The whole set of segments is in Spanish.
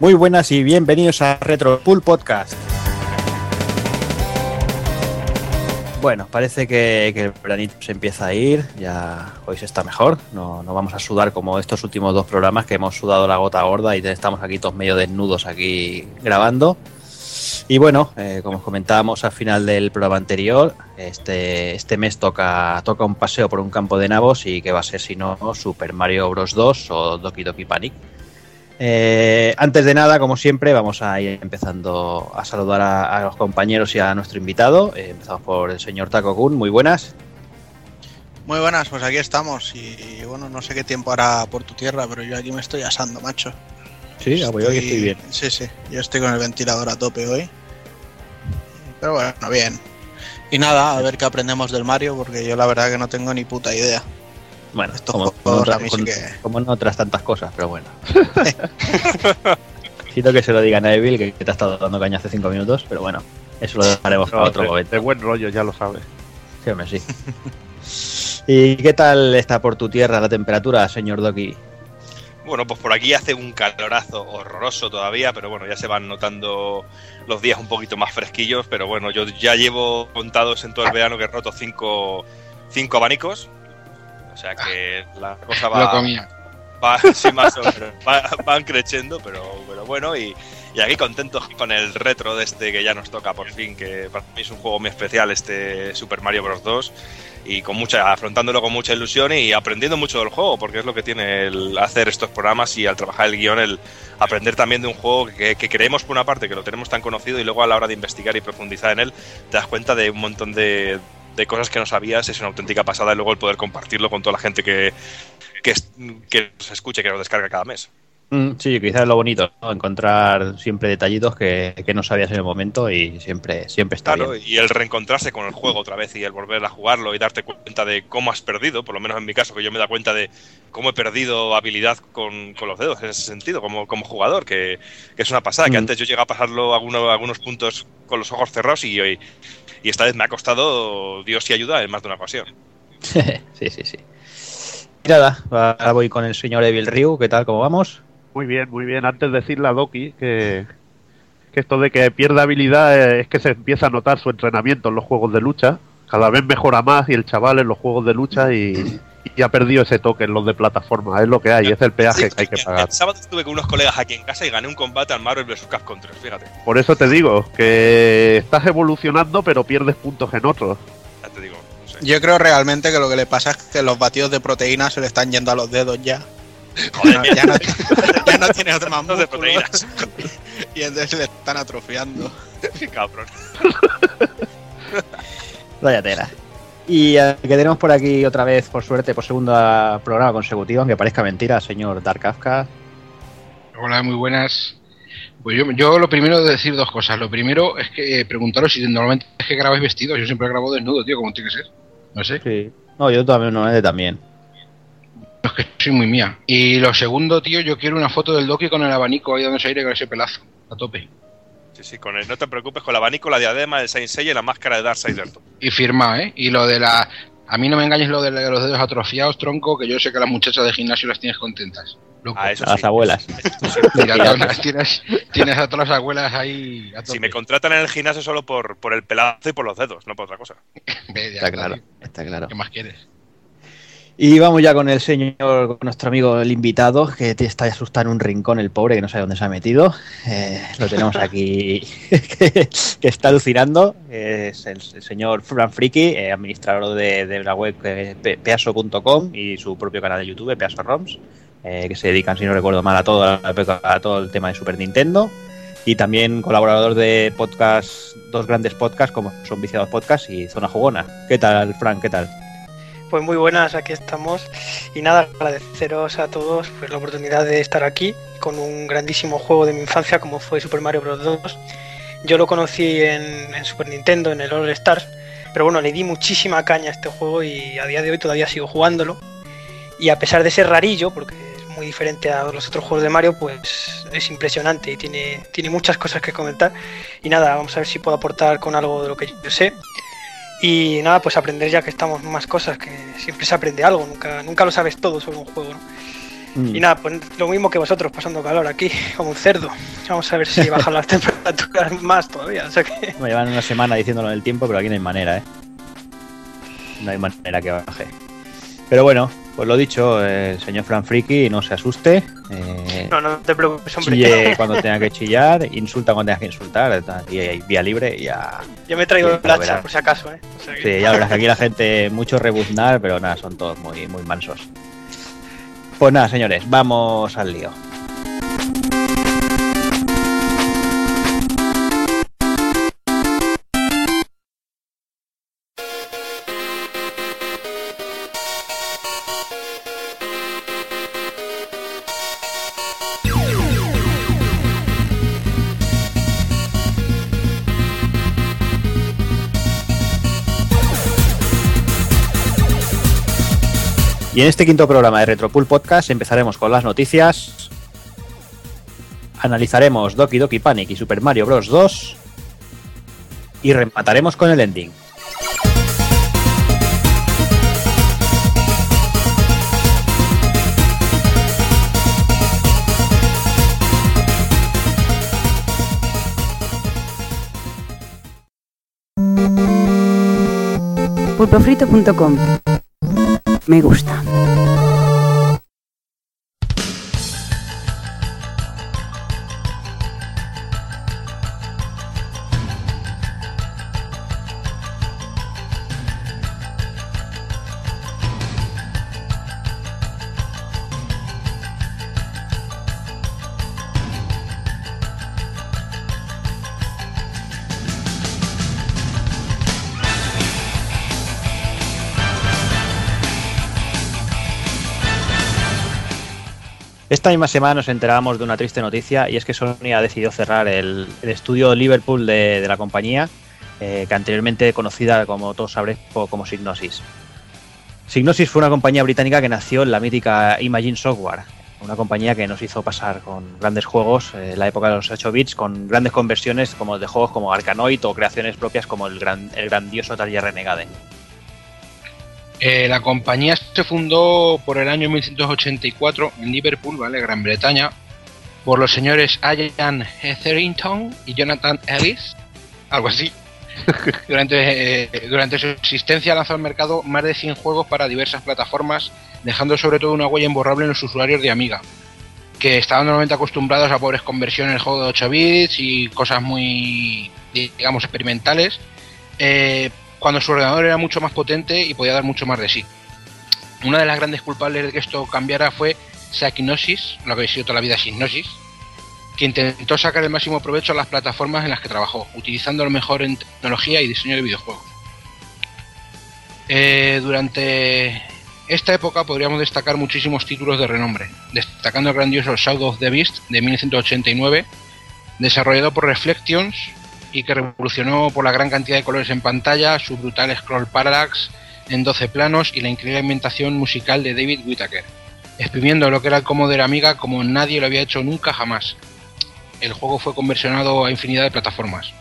Muy buenas y bienvenidos a Retro Pool Podcast. Bueno, parece que, el veranito se empieza a ir, ya hoy se está mejor, no, no vamos a sudar como estos últimos dos programas que hemos sudado la gota gorda y estamos aquí todos medio desnudos aquí grabando. Y bueno, eh, como os comentábamos al final del programa anterior, este, este mes toca, toca un paseo por un campo de nabos y que va a ser si no Super Mario Bros. 2 o Doki Doki Panic. Eh, antes de nada, como siempre, vamos a ir empezando a saludar a, a los compañeros y a nuestro invitado. Eh, empezamos por el señor Taco Kun, muy buenas. Muy buenas, pues aquí estamos y, y bueno, no sé qué tiempo hará por tu tierra, pero yo aquí me estoy asando, macho. Sí, ah, pues yo aquí estoy bien. Sí, sí, yo estoy con el ventilador a tope hoy. Pero bueno, bien. Y nada, a ver qué aprendemos del Mario, porque yo la verdad que no tengo ni puta idea. Bueno, Estos como, como, otra- a mí sí con- que- como en otras tantas cosas, pero bueno. Siento que se lo diga a Neville, que, que te ha estado dando caña hace cinco minutos, pero bueno, eso lo dejaremos para No, otro de, momento. de buen rollo, ya lo sabes. Sí, hombre, sí. ¿Y qué tal está por tu tierra la temperatura, señor Doki? Bueno, pues por aquí hace un calorazo horroroso todavía, pero bueno, ya se van notando los días un poquito más fresquillos, pero bueno, yo ya llevo contados en todo el verano que he roto cinco, cinco abanicos, sea que la cosa Lo va, comía. va sí, más o menos, va- van creciendo, pero, pero bueno, y, y aquí contentos con el retro de este que ya nos toca por fin, que para mí es un juego muy especial este Super Mario Bros. 2 y con mucha afrontándolo con mucha ilusión y aprendiendo mucho del juego porque es lo que tiene el hacer estos programas y al trabajar el guion el aprender también de un juego que, que creemos por una parte que lo tenemos tan conocido y luego a la hora de investigar y profundizar en él te das cuenta de un montón de, de cosas que no sabías es una auténtica pasada y luego el poder compartirlo con toda la gente que que, que nos escuche que nos descarga cada mes Mm, sí, quizás es lo bonito, ¿no? encontrar siempre detallitos que, que no sabías en el momento y siempre, siempre está Claro, bien. y el reencontrarse con el juego otra vez y el volver a jugarlo y darte cuenta de cómo has perdido, por lo menos en mi caso, que yo me da cuenta de cómo he perdido habilidad con, con los dedos en ese sentido, como, como jugador, que, que es una pasada, que Mm. antes yo llegaba a pasarlo algunos, algunos puntos con los ojos cerrados y, y, y esta vez me ha costado Dios y ayuda en más de una ocasión. sí, sí, sí. Y nada, ahora voy con el señor Evil Ryu, ¿qué tal? ¿Cómo vamos? Muy bien, muy bien. Antes de decirle a Doki que, que esto de que pierde habilidad eh, es que se empieza a notar su entrenamiento en los juegos de lucha. Cada vez mejora más y el chaval en los juegos de lucha y, y ha perdido ese toque en los de plataforma. Es lo que hay, es el peaje Sí, que hay que pagar. El sábado estuve con unos colegas aquí en casa y gané un combate al Marvel vs. Capcom 3, fíjate, Por eso te digo que estás evolucionando pero pierdes puntos en otros. ya te digo. no sé. Yo creo realmente que lo que le pasa es que los batidos de proteína se le están yendo a los dedos ya. Joder, ya, no, ya no tiene otro más de proteínas, y entonces le están atrofiando. qué cabrón. Vaya tela. Y eh, que tenemos por aquí otra vez, por suerte, por segundo programa consecutivo, aunque parezca mentira, señor Dark Kafka. Hola, muy buenas. Pues yo, yo lo primero de decir dos cosas. Lo primero es que eh, preguntaros si normalmente es que grabáis vestidos. Yo siempre grabo desnudo, tío, como tiene que ser. No sé, Sí. No, yo también, normalmente también. es que soy muy mía. Y lo segundo, tío, yo quiero una foto del Doki con el abanico ahí dándose aire con ese pelazo. A tope. Sí, sí, con el, no te preocupes, con el abanico, la diadema, el Saint Seiya y la máscara de Darkseid. Y firma, ¿eh? Y lo de la... A mí no me engañes lo de los dedos atrofiados, tronco, que yo sé que las muchachas de gimnasio las tienes contentas. Loco. Ah, eso Las sí. abuelas. Tienes, tienes a todas las abuelas ahí a. Si me contratan en el gimnasio solo por, por el pelazo y por los dedos, no por otra cosa. Está claro, está claro. ¿Qué más quieres? Y vamos ya con el señor, con nuestro amigo el invitado, que te está asustado en un rincón, el pobre, que no sabe dónde se ha metido. Eh, lo tenemos aquí, que, que está alucinando. Es el, el señor Fran Friki, eh, administrador de, de la web eh, pe- peaso.com y su propio canal de YouTube, Peaso ROMs, eh, que se dedican, si no recuerdo mal, a todo, a todo el tema de Super Nintendo. Y también colaborador de podcast, dos grandes podcasts como son Viciados Podcast y Zona Jugona. ¿Qué tal, Fran? ¿Qué tal? Pues muy buenas, aquí estamos. Y nada, agradeceros a todos pues, la oportunidad de estar aquí con un grandísimo juego de mi infancia como fue Super Mario Bros. 2. Yo lo conocí en, Super Nintendo, en el All Stars, pero bueno, le di muchísima caña a este juego y a día de hoy todavía sigo jugándolo. Y a pesar de ser rarillo, porque es muy diferente a los otros juegos de Mario, pues es impresionante y tiene, tiene muchas cosas que comentar. Y nada, vamos a ver si puedo aportar con algo de lo que yo sé. Y nada, pues aprender ya que estamos más cosas, que siempre se aprende algo, nunca, nunca lo sabes todo sobre un juego, ¿no? Mm. Y nada, pues lo mismo que vosotros, pasando calor aquí, como un cerdo. Vamos a ver si bajan las temperaturas más todavía. O sea que... Me llevan una semana diciéndolo en el tiempo, pero aquí no hay manera, ¿eh? No hay manera que baje. Pero bueno, pues lo dicho, eh, señor Fran Friki, no se asuste. eh, No, no te preocupes, hombre. chille cuando tenga que chillar, insulta cuando tenga que insultar, y hay vía libre y ya. Yo me traigo el hacha, por si acaso, ¿eh? O sea que- Sí, ya verás que aquí la gente, mucho rebuznar, pero nada, son todos muy, muy mansos. Pues nada, señores, vamos al lío. Y en este quinto programa de Retropool Podcast empezaremos con las noticias. Analizaremos Doki Doki Panic y Super Mario Bros. 2. Y remataremos con el ending. pulpofrito.com. Me gusta. Esta misma semana nos enterábamos de una triste noticia y es que Sony ha decidido cerrar el, estudio Liverpool de, la compañía, eh, que anteriormente conocida, como todos sabréis, como Signosis. Signosis fue una compañía británica que nació en la mítica Imagine Software, una compañía que nos hizo pasar con grandes juegos eh, en la época de los 8 bits, con grandes conversiones como de juegos como Arkanoid o creaciones propias como el grandioso Taller Renegade. Eh, la compañía se fundó por el año 1984 en Liverpool, ¿vale? Gran Bretaña, por los señores Ian Etherington y Jonathan Ellis, algo así. durante, eh, durante su existencia lanzó al mercado más de 100 juegos para diversas plataformas, dejando sobre todo una huella imborrable en los usuarios de Amiga, que estaban normalmente acostumbrados a pobres conversiones en juego de 8 bits y cosas muy, digamos, experimentales. Eh, cuando su ordenador era mucho más potente y podía dar mucho más de sí. Una de las grandes culpables de que esto cambiara fue Sakinosis, lo que había sido toda la vida Signosis, que intentó sacar el máximo provecho a las plataformas en las que trabajó, utilizando lo mejor en tecnología y diseño de videojuegos. Eh, durante esta época podríamos destacar muchísimos títulos de renombre, destacando el grandioso Shadow of the Beast de 1989, desarrollado por Reflections y que revolucionó por la gran cantidad de colores en pantalla, su brutal scroll parallax en 12 planos y la increíble ambientación musical de David Whittaker, exprimiendo lo que era el Commodore Amiga como nadie lo había hecho nunca jamás. El juego fue conversionado a infinidad de plataformas.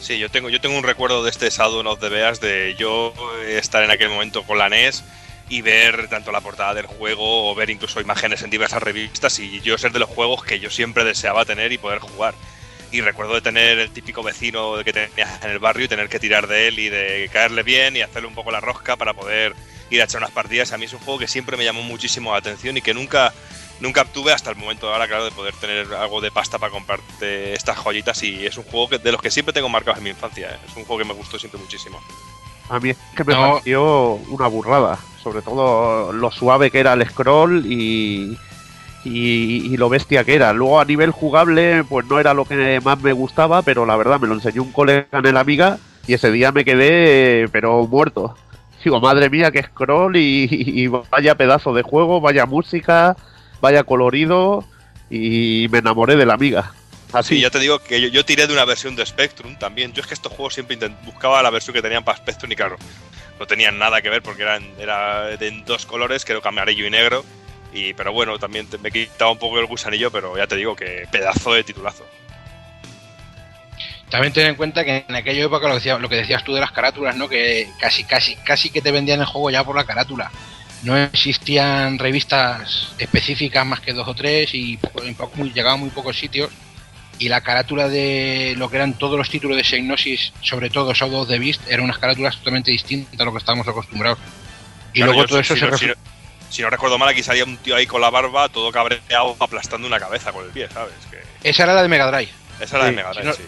Sí, yo tengo, yo tengo un recuerdo de este Shadow of the Beast de yo estar en aquel momento con la NES y ver tanto la portada del juego o ver incluso imágenes en diversas revistas y yo ser de los juegos que yo siempre deseaba tener y poder jugar. Y recuerdo de tener el típico vecino que tenías en el barrio y tener que tirar de él y de caerle bien y hacerle un poco la rosca para poder ir a echar unas partidas. A mí es un juego que siempre me llamó muchísimo la atención y que nunca, nunca obtuve hasta el momento de ahora, claro, de poder tener algo de pasta para comprarte estas joyitas. Y es un juego que, de los que siempre tengo marcados en mi infancia. ¿eh? Es un juego que me gustó siempre muchísimo. A mí es que me No. pareció una burrada. Sobre todo lo suave que era el scroll y, y, lo bestia que era. Luego a nivel jugable, pues no era lo que más me gustaba, pero la verdad me lo enseñó un colega en el Amiga y ese día me quedé, pero muerto. Digo, madre mía, qué scroll y, y vaya pedazo de juego, vaya música, vaya colorido y me enamoré de la Amiga. Así, Sí, ya te digo que yo, tiré de una versión de Spectrum también. Yo es que estos juegos siempre buscaba la versión que tenían para Spectrum y claro, no tenían nada que ver porque eran era en dos colores, creo que amarillo y negro. Y, pero bueno, también te- me quitaba un poco el gusanillo, pero ya te digo que pedazo de titulazo. También ten en cuenta que en aquella época lo, decía- lo que decías tú de las carátulas, ¿no? Que casi, casi, casi que te vendían el juego ya por la carátula. no existían revistas específicas más que dos o tres y llegaban muy pocos sitios. Y la carátula de lo que eran todos los títulos de Psygnosis, sobre todo Shadow of the Beast, eran unas carátulas totalmente distintas a lo que estábamos acostumbrados. Y Claro, luego todo eso si, se no- si, refle- no- si no recuerdo mal, aquí salía un tío ahí con la barba, todo cabreado, aplastando una cabeza con el pie, ¿sabes? Que Esa era la de Mega Drive. esa era Sí, de Mega Drive, si no- sí.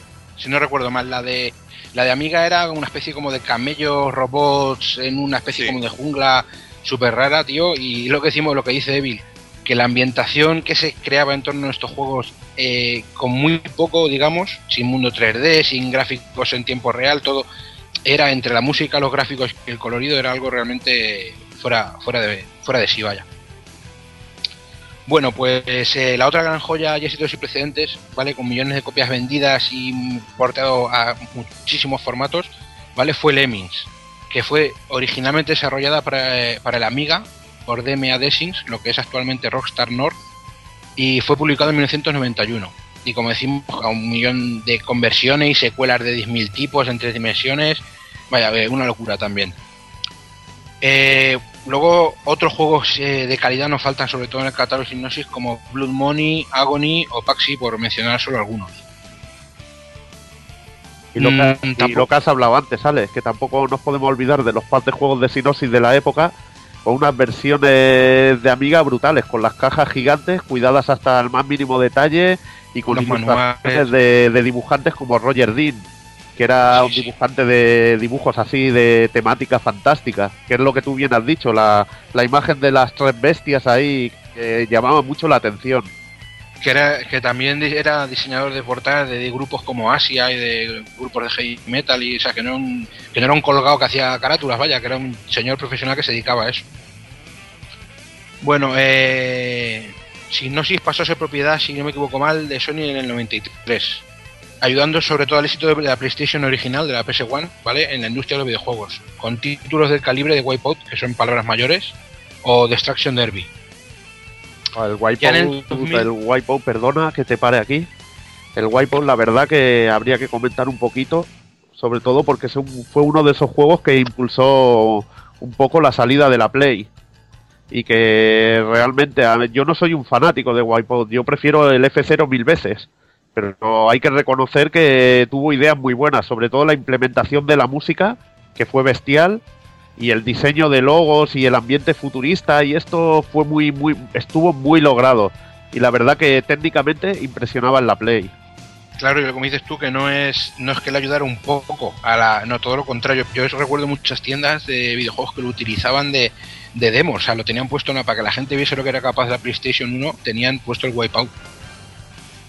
si no recuerdo mal, la de la de Amiga era una especie como de camellos, robots, en una especie Sí. como de jungla súper rara, tío, y lo que decimos, lo que dice Evil, que la ambientación que se creaba en torno a estos juegos eh, con muy poco, digamos, sin mundo 3D, sin gráficos en tiempo real, todo era entre la música, los gráficos y el colorido, era algo realmente fuera, fuera, de, fuera de sí, vaya. Bueno, pues eh, la otra gran joya ya éxitos y precedentes, ¿vale? Con millones de copias vendidas y portado a muchísimos formatos, ¿vale? Fue Lemmings, que fue originalmente desarrollada para, eh, para el Amiga por DMA Desings, lo que es actualmente Rockstar North, y fue publicado en 1991. Y como decimos, a un millón de conversiones y secuelas de 10.000 tipos en tres dimensiones, vaya, eh, una locura también. Eh, luego, otros juegos eh, de calidad nos faltan, sobre todo en el catálogo de Hipnosis, como Blood Money, Agony o Paxi, por mencionar solo algunos. Y lo, que, Mm, y lo que has hablado antes, Alex, que tampoco nos podemos olvidar de los packs de juegos de Sinosis de la época, con unas versiones de Amiga brutales, con las cajas gigantes, cuidadas hasta el más mínimo detalle y con Los ilustraciones manuales. de, de dibujantes como Roger Dean, que era un dibujante de dibujos así de temática fantástica, que es lo que tú bien has dicho, la, la imagen de las tres bestias ahí que llamaba mucho la atención. que, era, que también era diseñador de portadas de, grupos como Asia y de grupos de heavy metal y o sea que no un, que no era un colgado que hacía carátulas vaya que era un señor profesional que se dedicaba a eso bueno eh, pasó a ser propiedad si no me equivoco mal de Sony en el 93 ayudando sobre todo al éxito de la PlayStation original de la PS1 vale en la industria de los videojuegos con títulos del calibre de Wipeout que son palabras mayores o Destruction Derby El en el Wipeout, 2000. el Wipeout, perdona que te pare aquí. El Wipeout, la verdad que habría que comentar un poquito, sobre todo porque es un- fue uno de esos juegos que impulsó un poco la salida de la Play. Y que realmente, a ver, yo no soy un fanático de Wipeout, yo prefiero el F0 mil veces. Pero hay que reconocer que tuvo ideas muy buenas, sobre todo la implementación de la música, que fue bestial, y el diseño de logos y el ambiente futurista y esto fue muy muy estuvo muy logrado y la verdad que técnicamente impresionaba en la Play. Claro, y como dices tú, que no es, no es que le ayudara un poco a la. No, todo lo contrario. Yo recuerdo muchas tiendas de videojuegos que lo utilizaban de, de demos. O sea, lo tenían puesto en la- para que la gente viese lo que era capaz de la PlayStation 1, tenían puesto el Wipeout.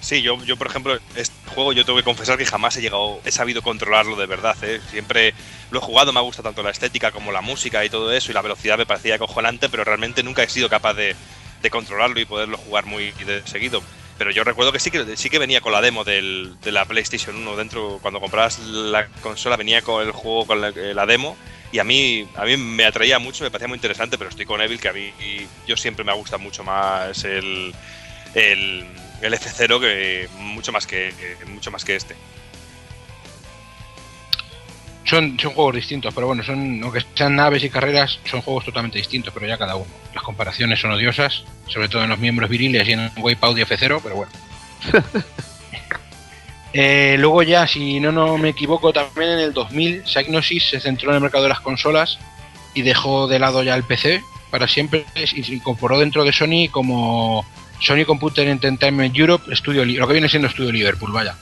Sí, yo, yo por ejemplo, este juego yo tengo que confesar que jamás he llegado, he sabido controlarlo de verdad. ¿eh? Siempre lo he jugado, me gusta tanto la estética como la música y todo eso, y la velocidad me parecía acojonante, pero realmente nunca he sido capaz de, de controlarlo y poderlo jugar muy de seguido. Pero yo recuerdo que sí que sí que venía con la demo del- de la PlayStation 1 dentro, cuando comprabas la consola venía con el juego con la, eh, la demo y a mí a mí me atraía mucho, me parecía muy interesante, pero estoy con Evil que a mí yo siempre me gusta mucho más el el, el F0 que mucho más que, que- mucho más que este. Son, son juegos distintos, pero bueno, son, aunque sean naves y carreras, son juegos totalmente distintos, pero ya cada uno. Las comparaciones son odiosas, sobre todo en los miembros viriles y en Wipeout y F0, pero bueno. Eh, luego ya, si no, no me equivoco, también en el 2000, Psygnosis se centró en el mercado de las consolas y dejó de lado ya el PC para siempre y se incorporó dentro de Sony como Sony Computer Entertainment Europe, Studio, Li- lo que viene siendo Studio Liverpool, vaya.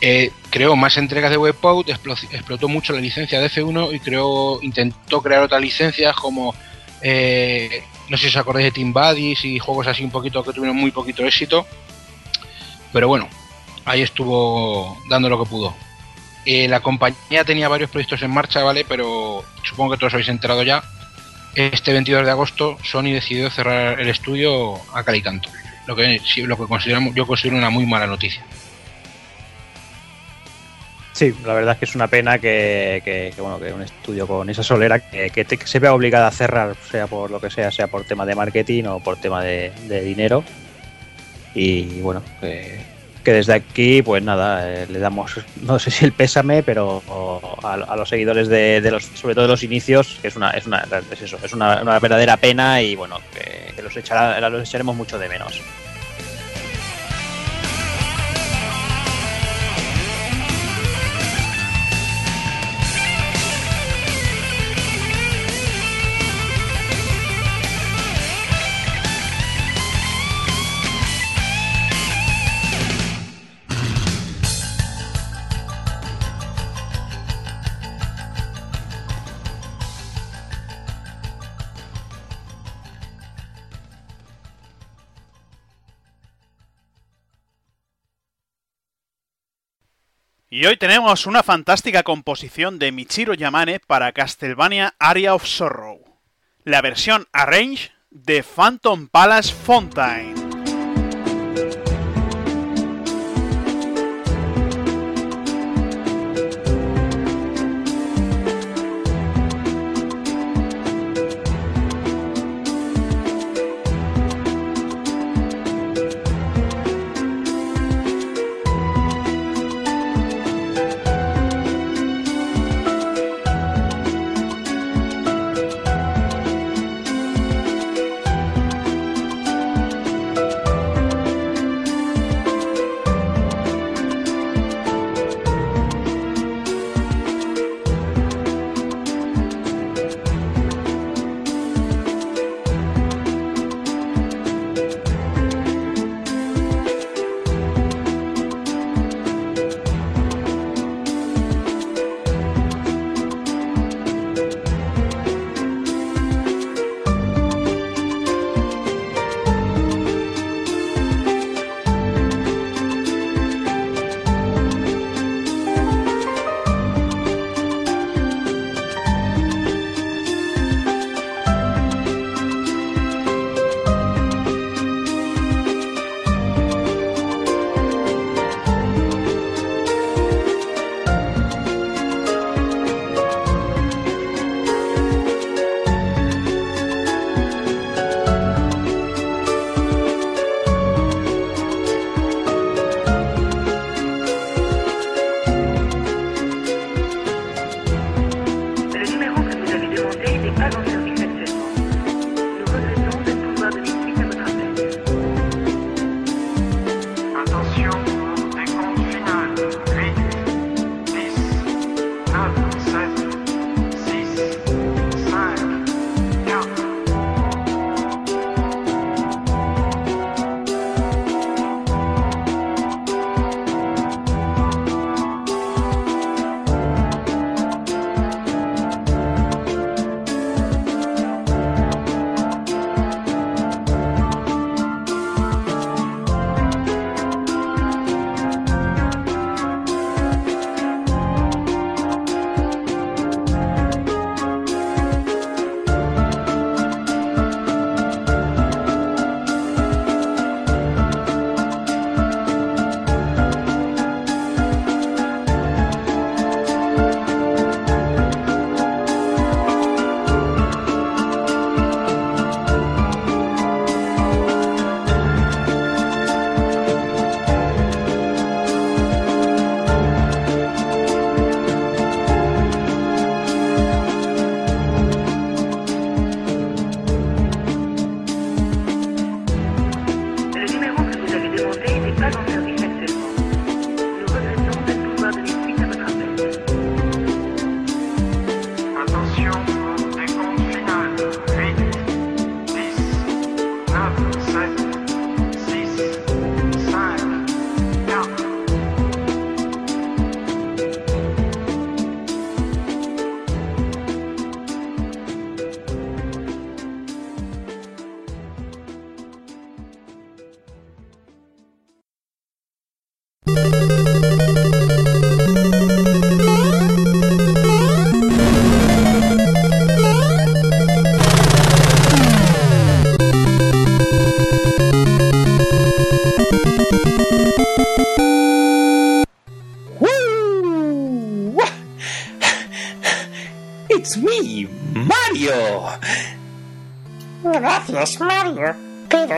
Eh, creó más entregas de Wipeout, explo- explotó mucho la licencia de F1 y creó, intentó crear otras licencias como, eh, no sé si os acordáis de Team Buddies y juegos así un poquito que tuvieron muy poquito éxito. Pero bueno, ahí estuvo dando lo que pudo. Eh, la compañía tenía varios proyectos en marcha, ¿vale? Pero supongo que todos os habéis enterado ya. Este 22 de agosto Sony decidió cerrar el estudio a cal y canto. Lo que, lo que consideramos, yo considero una muy mala noticia. Sí, la verdad es que es una pena que, bueno, que un estudio con esa solera que se vea obligada a cerrar, sea por lo que sea, sea por tema de marketing o por tema de, de dinero. Y bueno, que que desde aquí, pues nada, eh, le damos, no sé si el pésame, pero a, a los seguidores de, de los, sobre todo de los inicios, que es una, es una, es eso, es una, una verdadera pena y bueno, que, que los, echará, los echaremos mucho de menos. Y hoy tenemos una fantástica composición de Michiro Yamane para Castlevania Area of Sorrow, la versión Arrange de Phantom Palace Fontaine.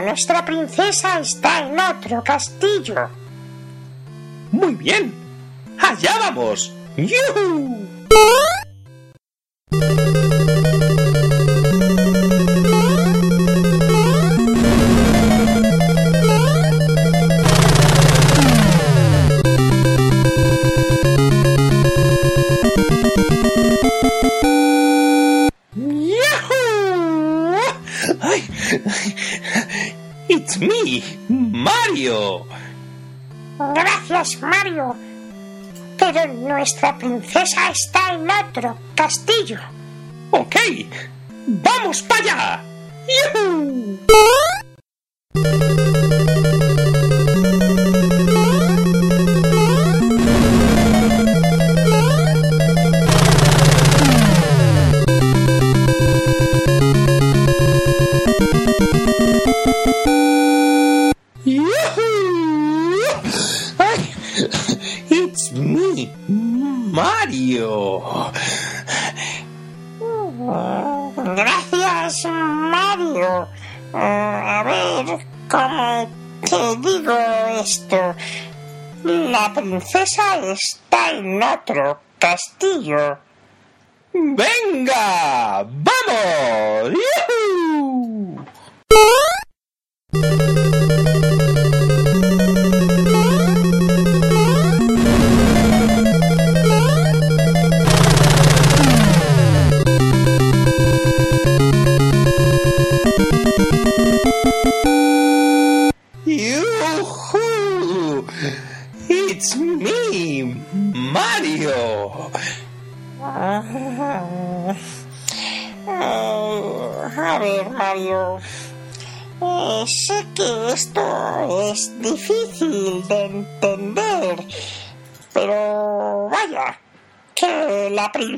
nuestra princesa está en otro castillo. Muy bien. Allá vamos. ¡Yuhu! Nuestra princesa está en otro castillo. Ok, vamos para allá.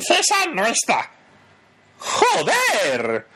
princesa no está. ¡Joder!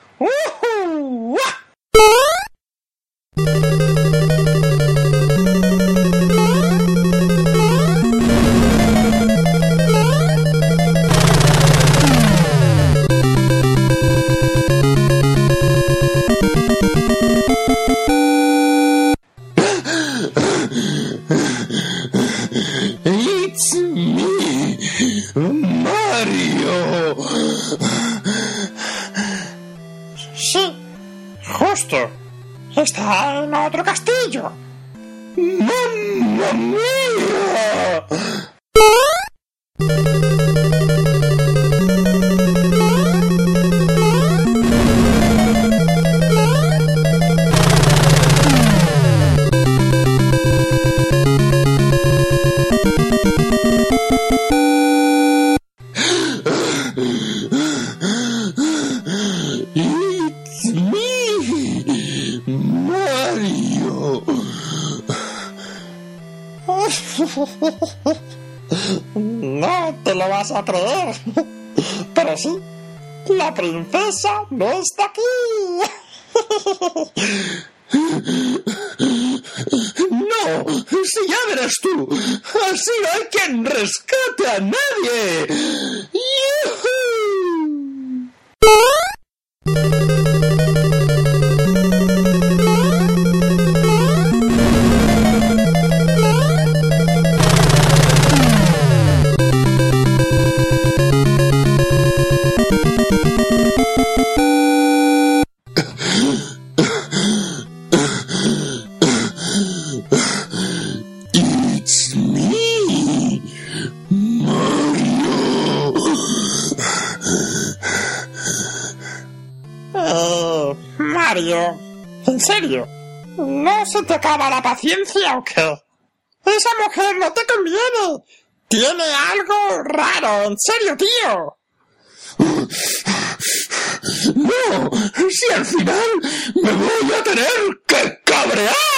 Sí, justo. Está en otro castillo. ciencia o qué? Esa mujer no te conviene. Tiene algo raro, en serio, tío. No, si al final me voy a tener que cabrear.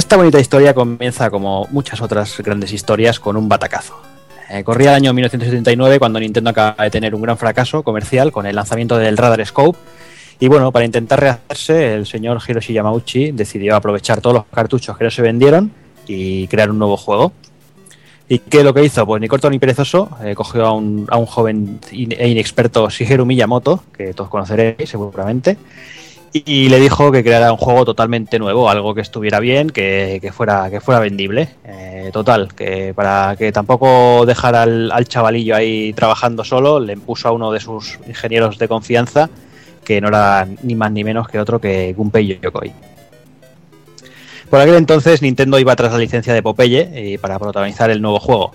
Esta bonita historia comienza como muchas otras grandes historias con un batacazo. Eh, corría el año 1979 cuando Nintendo acaba de tener un gran fracaso comercial con el lanzamiento del Radar Scope. Y bueno, para intentar rehacerse, el señor Hiroshi Yamauchi decidió aprovechar todos los cartuchos que no se vendieron y crear un nuevo juego. ¿Y qué es lo que hizo? Pues ni corto ni perezoso, eh, cogió a un, a un joven in- e inexperto Shigeru Miyamoto, que todos conoceréis seguramente, y le dijo que creara un juego totalmente nuevo, algo que estuviera bien, que, que fuera, que fuera vendible. Eh, total, que para que tampoco dejara al, al chavalillo ahí trabajando solo, le puso a uno de sus ingenieros de confianza, que no era ni más ni menos que otro que Gunpei Yokoi. Por aquel entonces Nintendo iba tras la licencia de Popeye eh, para protagonizar el nuevo juego.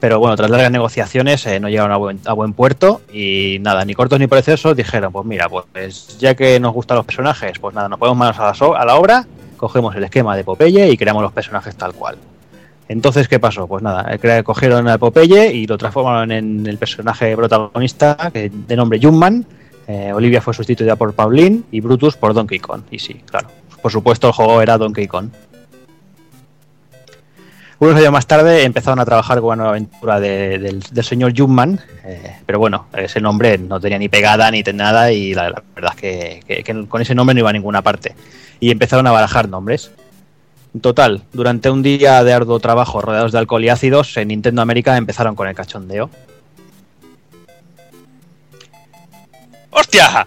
Pero bueno, tras largas negociaciones eh, no llegaron a buen, puerto y nada, ni cortos ni preciosos dijeron, pues mira, pues ya que nos gustan los personajes, pues nada, nos ponemos manos a la, a la obra, cogemos el esquema de Popeye y creamos los personajes tal cual. Entonces, ¿qué pasó? Pues nada, eh, cogieron a Popeye y lo transformaron en el personaje protagonista de nombre Jumpman. Eh, Olivia fue sustituida por Pauline y Brutus por Donkey Kong. Y sí, claro, por supuesto el juego era Donkey Kong. Unos años más tarde empezaron a trabajar con una nueva aventura de- del, del señor Jumpman, eh, pero bueno, ese nombre no tenía ni pegada ni ten- nada y la, la verdad es que, que- que con ese nombre no iba a ninguna parte. Y empezaron a barajar nombres. En total, durante un día de arduo trabajo rodeados de alcohol y ácidos, en Nintendo América empezaron con el cachondeo. ¡Hostia!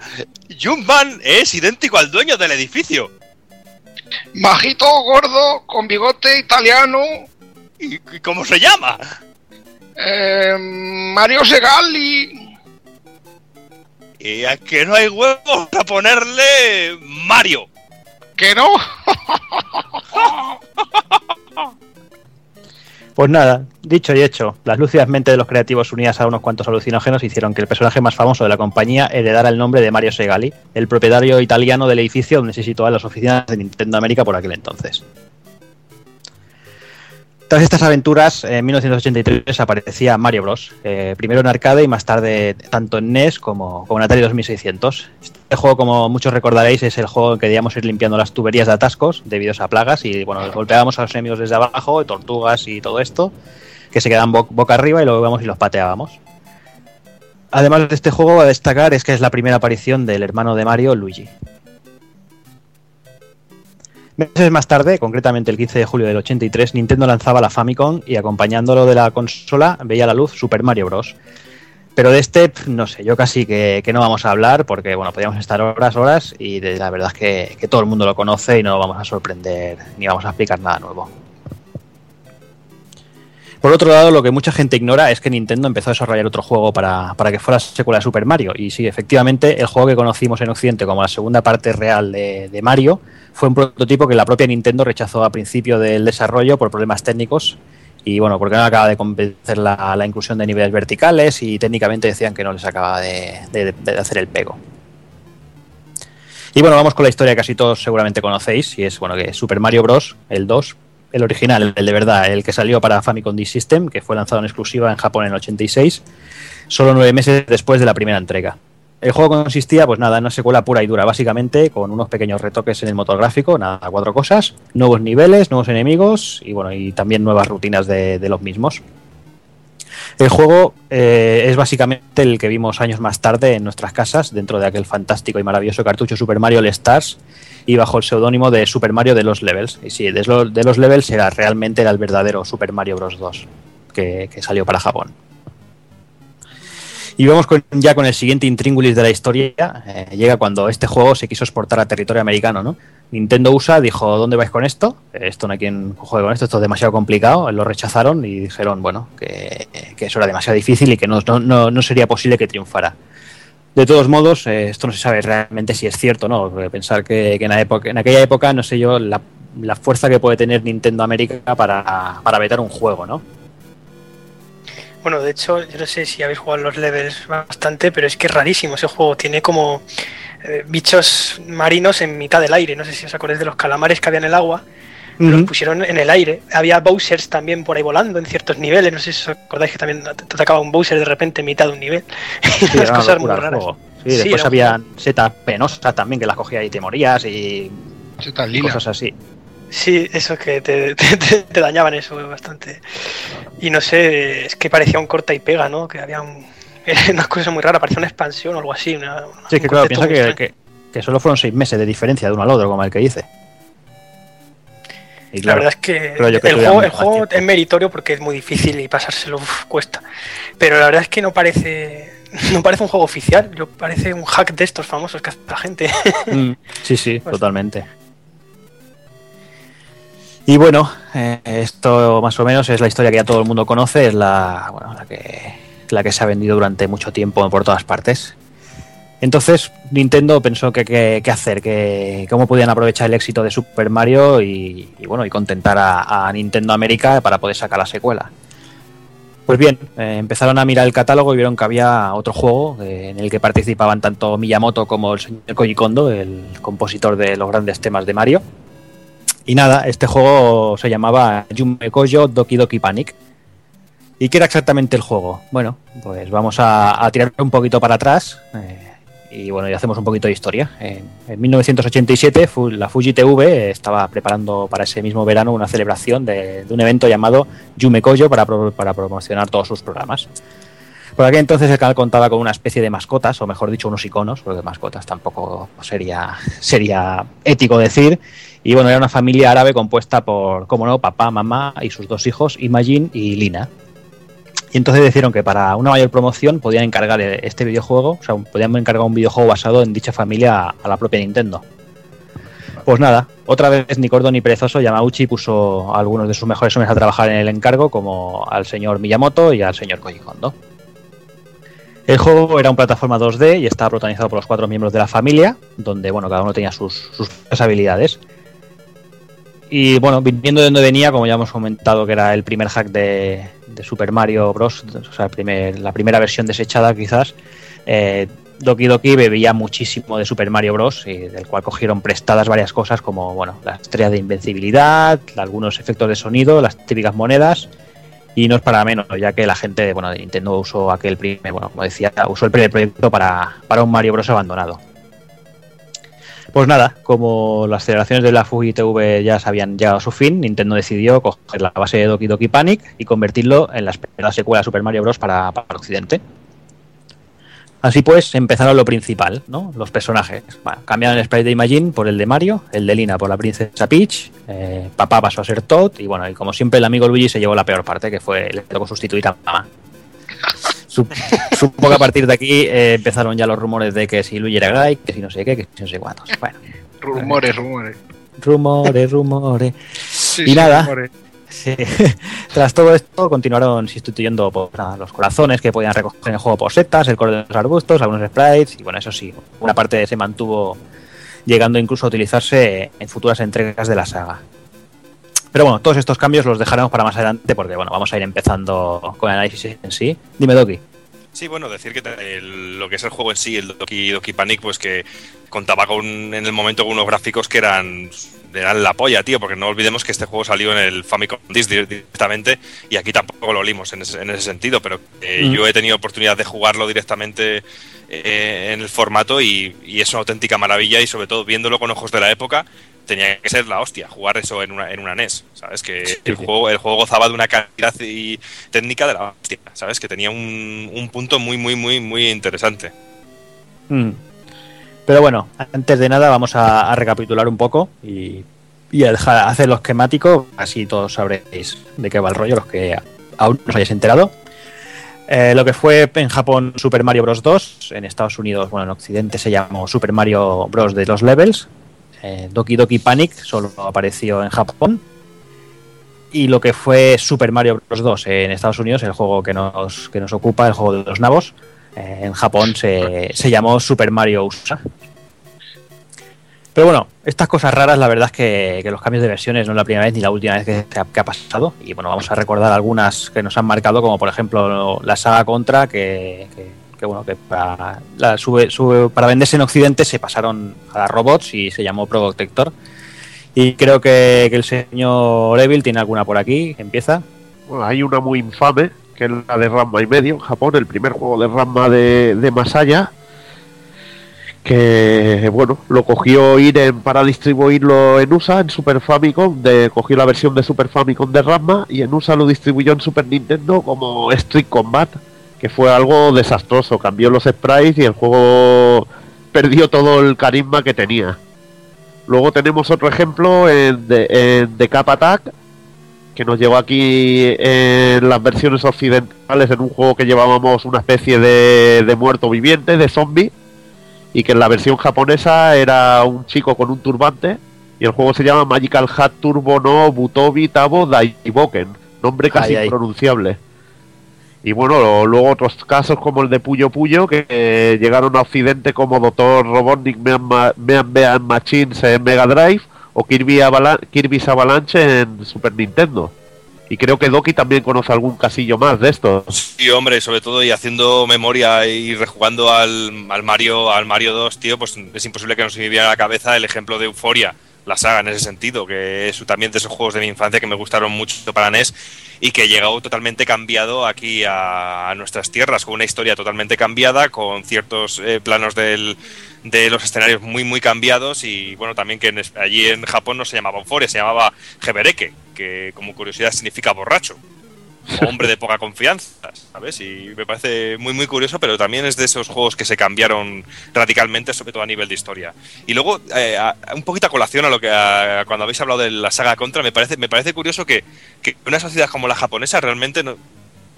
Jumpman es idéntico al dueño del edificio. Bajito, gordo, con bigote italiano. ¿Y, y cómo se llama? Eh, Mario Segali. Y a que no hay huevos a ponerle Mario. ¿Que no? Pues nada, dicho y hecho, las lúcidas mentes de los creativos unidas a unos cuantos alucinógenos hicieron que el personaje más famoso de la compañía heredara el nombre de Mario Segali, el propietario italiano del edificio donde se situaban las oficinas de Nintendo América por aquel entonces. Tras estas aventuras, en 1983 aparecía Mario Bros. eh, primero en arcade y más tarde tanto en NES como, en Atari 2600. Este juego, como muchos recordaréis, es el juego en que debíamos ir limpiando las tuberías de atascos debido a plagas y bueno, golpeábamos a los enemigos desde abajo, tortugas y todo esto, que se quedaban bo- boca arriba y luego íbamos y los pateábamos. Además de este juego, a destacar es que es la primera aparición del hermano de Mario, Luigi. Meses más tarde, concretamente el 15 de julio del 83, Nintendo lanzaba la Famicom y acompañándolo de la consola veía la luz Super Mario Bros. Pero de este, no sé, yo casi que, que no vamos a hablar porque, bueno, podríamos estar horas, horas y de- la verdad es que, que todo el mundo lo conoce y no vamos a sorprender ni vamos a explicar nada nuevo. Por otro lado, lo que mucha gente ignora es que Nintendo empezó a desarrollar otro juego para, para que fuera secuela de Super Mario. Y sí, efectivamente, el juego que conocimos en Occidente como la segunda parte real de, Mario fue un prototipo que la propia Nintendo rechazó a principio del desarrollo por problemas técnicos. Y bueno, porque no acaba de convencer la, inclusión de niveles verticales y técnicamente decían que no les acaba de, de- de hacer el pego. Y bueno, vamos con la historia que casi todos seguramente conocéis, y es bueno que Super Mario Bros. el 2, el original, el de verdad, el que salió para Famicom Disk System, que fue lanzado en exclusiva en Japón en el 86, solo nueve meses después de la primera entrega. El juego consistía, pues nada, en una secuela pura y dura, básicamente, con unos pequeños retoques en el motor gráfico, nada, cuatro cosas, nuevos niveles, nuevos enemigos y bueno, y también nuevas rutinas de los mismos. El juego eh, es básicamente el que vimos años más tarde en nuestras casas, dentro de aquel fantástico y maravilloso cartucho Super Mario All Stars y bajo el seudónimo de Super Mario de los Levels. Y sí, de los, de los Levels era realmente el verdadero Super Mario Bros. 2. que, salió para Japón. Y vamos ya con el siguiente intríngulis de la historia. Eh, llega cuando este juego se quiso exportar a territorio americano, ¿no? Nintendo USA dijo, ¿dónde vais con esto? Esto no hay quien juegue con esto, esto es demasiado complicado. Lo rechazaron y dijeron, bueno, que, eso era demasiado difícil y que no, sería posible que triunfara. De todos modos, eh, esto no se sabe realmente si es cierto, ¿no? Pensar que, en, aquella época, no sé yo, la, la fuerza que puede tener Nintendo América para, para vetar un juego, ¿no? Bueno, de hecho, yo no sé si habéis jugado los levels bastante, pero es que es rarísimo ese juego. Tiene como eh, bichos marinos en mitad del aire. No sé si os acordáis de los calamares que había en el agua. Los pusieron en el aire. Había Bowsers también por ahí volando en ciertos niveles. No sé si os acordáis que también te atacaba un Bowser de repente en mitad de un nivel. Sí, Unas cosas muy raras. Sí, Sí, después un había setas penosas también que las cogías y te morías y cosas así. Sí, eso que te, te- te- te dañaban eso bastante. Y no sé, es que parecía un corta y pega, ¿no? Que había un, unas cosas muy raras, parecía una expansión o algo así. Una, Sí, es que claro, piensa que, que, que solo fueron seis meses de diferencia de uno al otro, como el que hice. Y La claro, verdad es que el juego, el es meritorio porque es muy difícil y pasárselo uf, cuesta. Pero la verdad es que no parece no parece un juego oficial, yo parece un hack de estos famosos que hace la gente. Mm, sí, sí, totalmente. Y bueno, eh, esto más o menos es la historia que ya todo el mundo conoce, es la, bueno, la, que, la que se ha vendido durante mucho tiempo por todas partes. Entonces Nintendo pensó que qué que hacer, que cómo podían aprovechar el éxito de Super Mario y, bueno y contentar a, a Nintendo América para poder sacar la secuela. Pues bien, eh, empezaron a mirar el catálogo y vieron que había otro juego eh, en el que participaban tanto Miyamoto como el señor Koji Kondo, el compositor de los grandes temas de Mario. Y nada, este juego se llamaba Yume Koyo Doki Doki Panic. ¿Y qué era exactamente el juego? Bueno, pues vamos a, tirar un poquito para atrás eh, y bueno, y hacemos un poquito de historia. En, en 1987, Fu- la Fuji TV estaba preparando para ese mismo verano una celebración de, un evento llamado Yume Koyo para, pro- para promocionar todos sus programas. Por aquel entonces el canal contaba con una especie de mascotas, o mejor dicho, unos iconos, porque mascotas tampoco sería, sería ético decir. Y bueno, era una familia árabe compuesta por, como no, papá, mamá y sus dos hijos, Imagine y Lina. Y entonces decidieron que para una mayor promoción podían encargar este videojuego, o sea, podían encargar un videojuego basado en dicha familia a, la propia Nintendo. Pues nada, otra vez ni corto ni perezoso, Yamauchi puso a algunos de sus mejores hombres a trabajar en el encargo, como al señor Miyamoto y al señor Koji Kondo. El juego era un plataforma 2D y estaba protagonizado por los cuatro miembros de la familia, donde bueno, cada uno tenía sus, sus habilidades. Y bueno, viniendo de donde venía, como ya hemos comentado, que era el primer hack de, Super Mario Bros., o sea, la primera versión desechada quizás, eh, Doki Doki bebía muchísimo de Super Mario Bros., y del cual cogieron prestadas varias cosas como bueno, la estrella de invencibilidad, algunos efectos de sonido, las típicas monedas, y no es para menos, ya que la gente bueno, de Nintendo usó aquel primer, bueno, como decía, usó el primer proyecto para, para un Mario Bros. abandonado. Pues nada, como las celebraciones de la Fuji TV ya se habían llegado a su fin, Nintendo decidió coger la base de Doki Doki Panic y convertirlo en la secuela de Super Mario Bros. para, para Occidente. Así pues, empezaron lo principal, ¿no? Los personajes. Cambiaron el sprite de Imagine por el de Mario, el de Lina por la princesa Peach, eh, papá pasó a ser Todd y bueno, y como siempre el amigo Luigi se llevó la peor parte, que fue le tocó sustituir a mamá. Sup- Supongo que a partir de aquí eh, empezaron ya los rumores de que si Luigi era gay, que si no sé qué, que si no sé cuántos. Bueno, Rumores, rumores. rumores, rumores. Sí, y sí, nada, rumores. sí. tras todo esto continuaron sustituyendo pues, nada, los corazones que podían recoger en el juego por setas, el core de los arbustos, algunos sprites y bueno, eso sí, una parte se mantuvo llegando incluso a utilizarse en futuras entregas de la saga. Pero bueno, todos estos cambios los dejaremos para más adelante porque bueno, vamos a ir empezando con el análisis en sí. Dime, Doki. Sí, bueno, decir que el- lo que es el juego en sí, el Doki Doki Panic, pues que contaba con en el momento con unos gráficos que eran eran la polla, tío, porque no olvidemos que este juego salió en el Famicom dir- directamente y aquí tampoco lo olimos en ese, en ese sentido, pero eh, Mm. yo he tenido oportunidad de jugarlo directamente eh, en el formato y, y es una auténtica maravilla y sobre todo viéndolo con ojos de la época tenía que ser la hostia jugar eso en una, en una NES, ¿sabes? Que el, juego, el juego gozaba de una calidad y técnica de la hostia, ¿sabes? Que tenía un, un punto muy, muy, muy, muy interesante. Mm. Pero bueno, antes de nada vamos a, a recapitular un poco y, y a dejar hacer los esquemáticos, así todos sabréis de qué va el rollo, los que aún no os hayáis enterado. Eh, lo que fue en Japón Super Mario Bros. 2, en Estados Unidos, bueno, en Occidente se llamó Super Mario Bros. de los Levels. Eh, Doki Doki Panic solo apareció en Japón. Y lo que fue Super Mario Bros. 2 en Estados Unidos, el juego que nos, que nos ocupa, el juego de los nabos, eh, en Japón se, se llamó Super Mario USA. Pero bueno, estas cosas raras, la verdad es que, los cambios de versiones no es la primera vez ni la última vez que, ha, pasado. Y bueno, vamos a recordar algunas que nos han marcado, como por ejemplo la saga Contra, que- que, bueno, que para, para venderse en Occidente se pasaron a robots y se llamó Protector. Y creo que, el señor Evil tiene alguna por aquí, empieza. Bueno, hay una muy infame, que es la de Ranma y medio en Japón, el primer juego de Ranma de, de Masaya, que bueno, lo cogió Iren para distribuirlo en USA, en Super Famicom, de, cogió la versión de Super Famicom de Ranma y en USA lo distribuyó en Super Nintendo como Street Combat, que fue algo desastroso, cambió los sprites y el juego perdió todo el carisma que tenía. Luego tenemos otro ejemplo en The, en The Cap Attack, que nos llegó aquí en las versiones occidentales en un juego que llevábamos una especie de, de muerto viviente, de zombie, y que en la versión japonesa era un chico con un turbante, y el juego se llama Magical Hat Turbo no Butobi Tabo Daiboken, nombre casi Ay, ay. impronunciable. Y bueno, luego otros casos como el de Puyo Puyo, que eh, llegaron a Occidente como Doctor Robotnik Mean, Bean Machines en Mega Drive o Kirby Kirby's Avalanche en Super Nintendo. Y creo que Doki también conoce algún casillo más de estos. Sí, hombre, sobre todo y haciendo memoria y rejugando al, al Mario al Mario 2, tío, pues es imposible que no se me viera a la cabeza el ejemplo de Euforia, la saga en ese sentido, que es también de esos juegos de mi infancia que me gustaron mucho para NES y que llegó totalmente cambiado aquí a, nuestras tierras, con una historia totalmente cambiada, con ciertos eh, planos de los escenarios muy, muy cambiados y bueno, también que en allí en Japón no se llamaba Euforia, se llamaba Hebereke, que como curiosidad significa borracho hombre de poca confianza, ¿sabes? Y me parece muy, muy curioso, pero también es de esos juegos que se cambiaron radicalmente, sobre todo a nivel de historia. Y luego, eh, un poquito a colación a lo que cuando habéis hablado de la saga Contra, me parece, me parece curioso que, que una sociedad como la japonesa realmente no,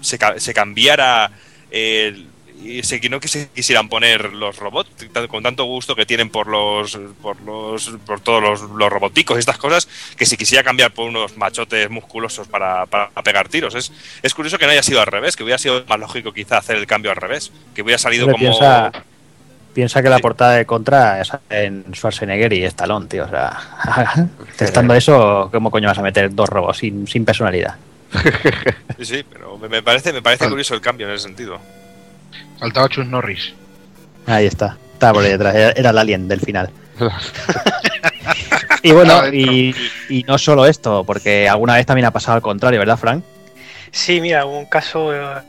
se, se cambiara eh, y se, que no quisi- quisieran poner los robots con tanto gusto que tienen por los por los por todos los, los roboticos y estas cosas que si quisiera cambiar por unos machotes musculosos para, para pegar tiros es, es curioso que no haya sido al revés que hubiera sido más lógico quizá hacer el cambio al revés que hubiera salido como piensa, piensa que la portada de Contra es en Schwarzenegger y Stallone, tío. O sea, testando eso, ¿cómo coño vas a meter dos robots sin, sin personalidad? sí sí pero me, me parece me parece curioso el cambio en ese sentido Faltaba Chus Norris. Ahí está. Estaba por ahí detrás. Era, era el alien del final. y bueno, y, y no solo esto, porque alguna vez también ha pasado al contrario, ¿verdad, Frank? Sí, mira, hubo un caso eh,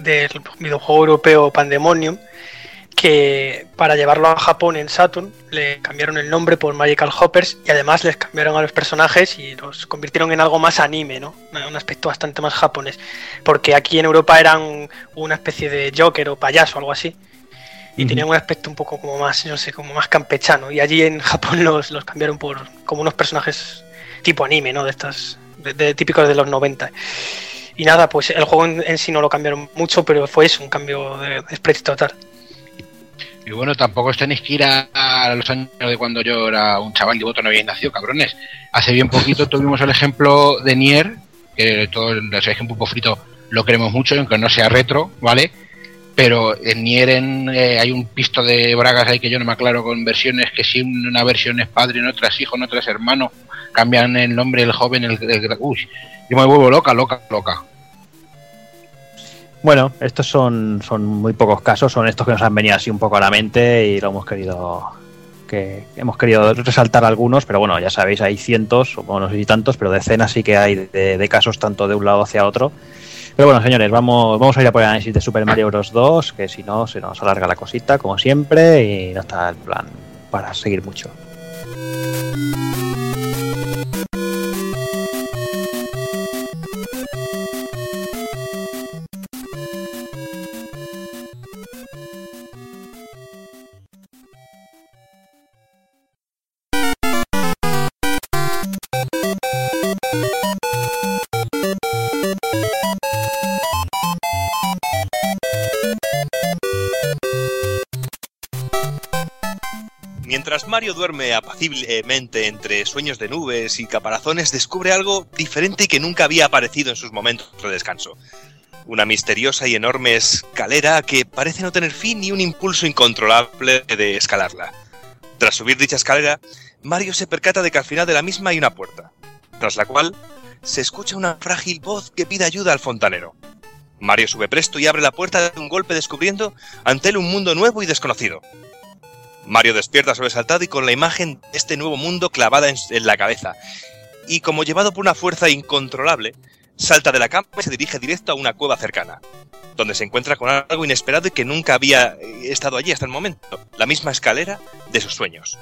del videojuego europeo Pandemonium que para llevarlo a Japón en Saturn le cambiaron el nombre por Magical Hoppers y además les cambiaron a los personajes y los convirtieron en algo más anime, ¿no? Un aspecto bastante más japonés. Porque aquí en Europa eran una especie de Joker o payaso, algo así. Y tenían un aspecto un poco como más, no sé, como más campechano. Y allí en Japón los, los cambiaron por como unos personajes tipo anime, ¿no? De estas, de, de típicos de los 90. Y nada, pues el juego en, en sí no lo cambiaron mucho, pero fue eso, un cambio de, de total. Y bueno, tampoco os tenéis que ir a, a los años de cuando yo era un chaval y vosotros no habéis nacido, cabrones. Hace bien poquito tuvimos el ejemplo de Nier, que todo el sabéis que en Pulpo Frito lo queremos mucho, aunque no sea retro, ¿vale? Pero en Nier en, eh, hay un pisto de bragas ahí que yo no me aclaro con versiones que si una versión es padre, en otra es hijo, en otra es hermano, cambian el nombre del joven, el, el- uy, yo me vuelvo loca, loca, loca. Bueno, estos son, son muy pocos casos, son estos que nos han venido así un poco a la mente y lo hemos querido que hemos querido resaltar algunos, pero bueno, ya sabéis, hay cientos, o no sé si tantos, pero decenas sí que hay de, casos tanto de un lado hacia otro. Pero bueno, señores, vamos, vamos a ir a por el análisis de Super Mario Bros. 2, que si no se nos alarga la cosita, como siempre, y no está el plan para seguir mucho. Mientras Mario duerme apaciblemente entre sueños de nubes y caparazones, descubre algo diferente que nunca había aparecido en sus momentos de descanso. Una misteriosa y enorme escalera que parece no tener fin ni un impulso incontrolable de escalarla. Tras subir dicha escalera, Mario se percata de que al final de la misma hay una puerta, tras la cual se escucha una frágil voz que pide ayuda al fontanero. Mario sube presto y abre la puerta de un golpe descubriendo ante él un mundo nuevo y desconocido. Mario despierta sobresaltado y con la imagen de este nuevo mundo clavada en, en la cabeza. Y como llevado por una fuerza incontrolable, salta de la cama y se dirige directo a una cueva cercana, donde se encuentra con algo inesperado y que nunca había eh, estado allí hasta el momento, la misma escalera de sus sueños.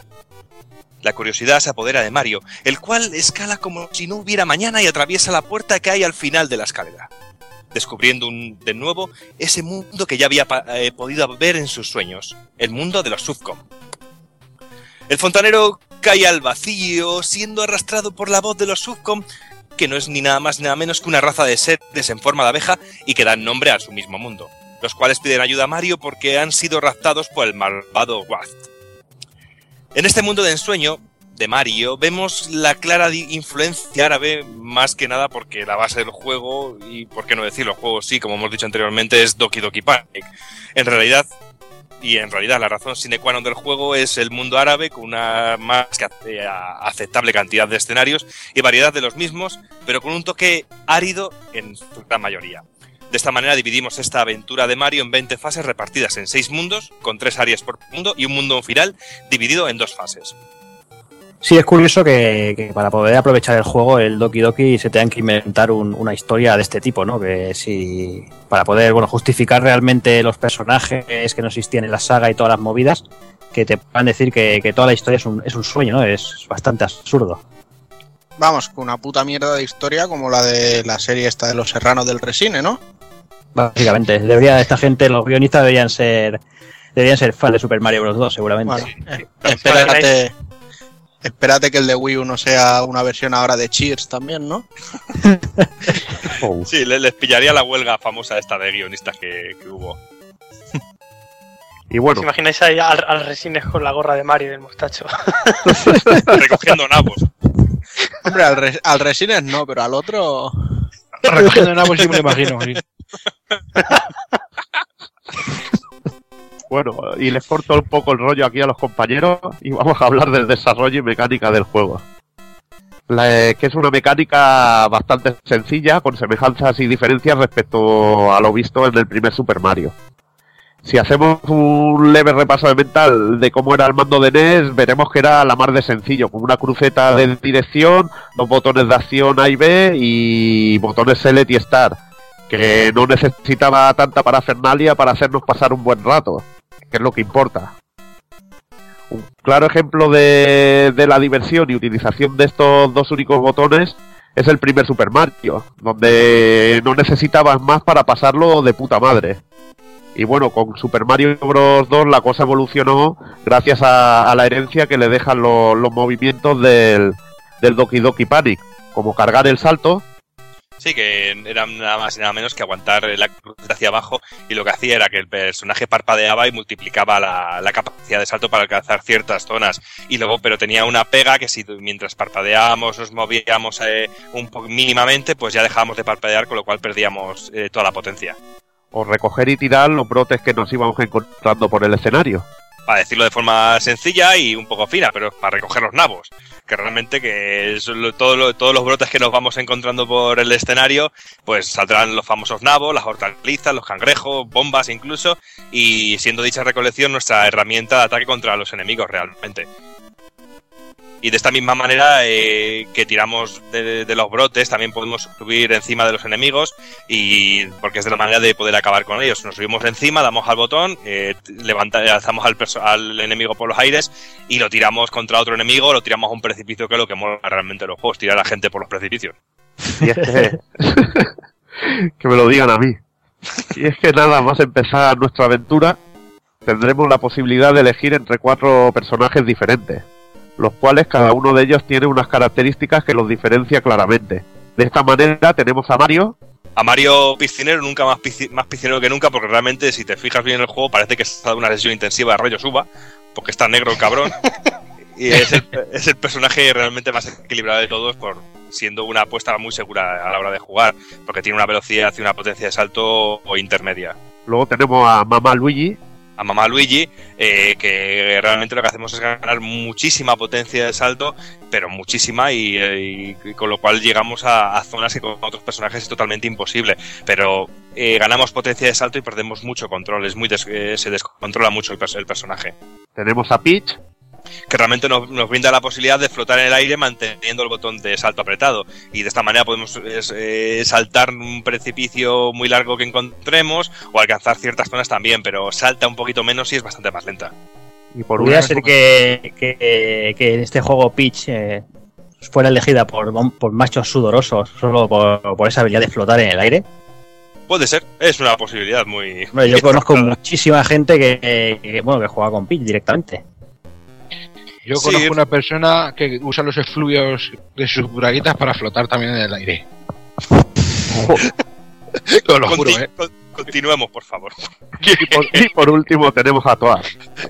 La curiosidad se apodera de Mario, el cual escala como si no hubiera mañana y atraviesa la puerta que hay al final de la escalera, descubriendo de nuevo ese mundo que ya había eh, podido ver en sus sueños, el mundo de los Subcom. El fontanero cae al vacío, siendo arrastrado por la voz de los Subcom, que no es ni nada más ni nada menos que una raza de seres en forma de abeja y que dan nombre a su mismo mundo, los cuales piden ayuda a Mario porque han sido raptados por el malvado Waft. En este mundo de ensueño de Mario vemos la clara influencia árabe más que nada porque la base del juego y por qué no decirlo, el juego sí, como hemos dicho anteriormente, es Doki Doki Panic. En realidad y en realidad la razón sine qua non del juego es el mundo árabe con una más que aceptable cantidad de escenarios y variedad de los mismos, pero con un toque árido en su gran mayoría. De esta manera dividimos esta aventura de Mario en 20 fases repartidas en 6 mundos, con 3 áreas por mundo y un mundo final dividido en dos fases. Sí, es curioso que, que para poder aprovechar el juego, el Doki Doki, se tengan que inventar un- una historia de este tipo, ¿no? Que si. Para poder, bueno, justificar realmente los personajes que no existían en la saga y todas las movidas, que te puedan decir que, que toda la historia es un, es un sueño, ¿no? Es bastante absurdo. Vamos, con una puta mierda de historia como la de la serie esta de los serranos del Resine, ¿no? Básicamente, debería, esta gente, los guionistas deberían ser. Deberían ser fans de Super Mario Bros. 2, seguramente. Bueno, eh, espérate, espérate que el de Wii U no sea una versión ahora de Cheers también, ¿no? Sí, le- les pillaría la huelga famosa esta de guionistas que, que hubo. Y bueno, ¿Os imagináis ahí al, al Resines con la gorra de Mario y del mostacho? Recogiendo nabos. Hombre, al, Re- al Resines no, pero al otro. Recogiendo nabos sí me lo imagino. sí. Bueno, y les corto un poco el rollo aquí a los compañeros y vamos a hablar del desarrollo y mecánica del juego. La- eh, que es una mecánica bastante sencilla, con semejanzas y diferencias respecto a lo visto en el primer Super Mario. Si hacemos un leve repaso de mental de cómo era el mando de NES, veremos que era la mar de sencillo, con una cruceta de dirección, dos botones de acción A y B y botones Select y Start, que no necesitaba tanta parafernalia para hacernos pasar un buen rato que es lo que importa. Un claro ejemplo de, de la diversión y utilización de estos dos únicos botones es el primer Super Mario, donde no necesitabas más para pasarlo de puta madre. Y bueno, con Super Mario Bros. 2 la cosa evolucionó gracias a, la herencia que le dejan lo- los movimientos del, del Doki Doki Panic, como cargar el salto, Sí, que era nada más y nada menos que aguantar la cruz hacia abajo y lo que hacía era que el personaje parpadeaba y multiplicaba la, capacidad de salto para alcanzar ciertas zonas. Y luego, pero tenía una pega que si mientras parpadeábamos nos movíamos eh, un poco mínimamente, pues ya dejábamos de parpadear, con lo cual perdíamos eh, toda la potencia. o recoger y tirar los brotes que nos íbamos encontrando por el escenario. Para decirlo de forma sencilla y un poco fina, pero para recoger los nabos. Que realmente que todos los brotes que nos vamos encontrando por el escenario, pues saldrán los famosos nabos, las hortalizas, los cangrejos, bombas incluso, y siendo dicha recolección nuestra herramienta de ataque contra los enemigos realmente. Y de esta misma manera eh, que tiramos de, de los brotes, también podemos subir encima de los enemigos y porque es de la manera de poder acabar con ellos. Nos subimos encima, damos al botón, eh, levanta- lanzamos al, al enemigo por los aires y lo tiramos contra otro enemigo, lo tiramos a un precipicio que es lo que mola realmente los juegos, tirar a la gente por los precipicios. Y es que, que me lo digan a mí. Y es que nada más empezar nuestra aventura, tendremos la posibilidad de elegir entre cuatro personajes diferentes, los cuales cada uno de ellos tiene unas características que los diferencia claramente. De esta manera tenemos a Mario, A Mario piscinero nunca más, pisci- más piscinero que nunca, porque realmente si te fijas bien en el juego parece que está dando una sesión intensiva de rollo suba, porque está negro el cabrón. y es el, es el personaje realmente más equilibrado de todos, por siendo una apuesta muy segura a la hora de jugar, porque tiene una velocidad y una potencia de salto o intermedia. Luego tenemos a Mamá Luigi, a Mamá Luigi, eh, que realmente lo que hacemos es ganar muchísima potencia de salto, pero muchísima, y, eh, con lo cual llegamos a, zonas que con otros personajes es totalmente imposible. Pero eh, ganamos potencia de salto y perdemos mucho control, es muy des- se descontrola mucho el, el personaje. tenemos a Peach, Que realmente nos, nos brinda la posibilidad de flotar en el aire manteniendo el botón de salto apretado. Y de esta manera podemos es, eh, saltar un precipicio muy largo que encontremos o alcanzar ciertas zonas también, pero salta un poquito menos y es bastante más lenta. y por Podría ser que, que, que en este juego Peach eh, fuera elegida por, por machos sudorosos solo por, por esa habilidad de flotar en el aire. Puede ser, es una posibilidad muy. Yo conozco muchísima gente que, que, bueno, que juega con Peach directamente. Yo Sí. conozco una persona que usa los efluvios de sus braguitas para flotar también en el aire. Lo juro, ¿eh? con- Continuemos, por favor. y por, y por último tenemos a Toad.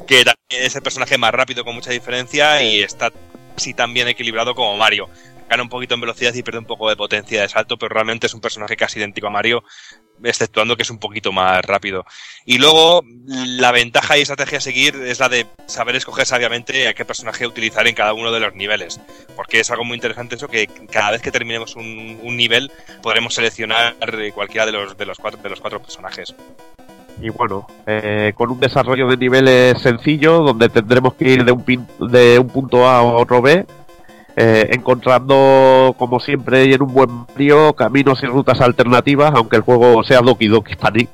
Que es el personaje más rápido con mucha diferencia y está así tan bien equilibrado como Mario. Gana un poquito en velocidad y pierde un poco de potencia de salto, pero realmente es un personaje casi idéntico a Mario, exceptuando que es un poquito más rápido. Y luego, la ventaja y estrategia a seguir es la de saber escoger sabiamente a qué personaje utilizar en cada uno de los niveles. Porque es algo muy interesante eso, que cada vez que terminemos un, nivel podremos seleccionar eh, cualquiera de los, de los, cuatro, de los cuatro personajes. Y bueno, eh, con un desarrollo de niveles sencillo, donde tendremos que ir de un, pin- de un punto A a otro B, eh, encontrando, como siempre, y en un buen Mario, caminos y rutas alternativas, aunque el juego sea Doki Doki Panic.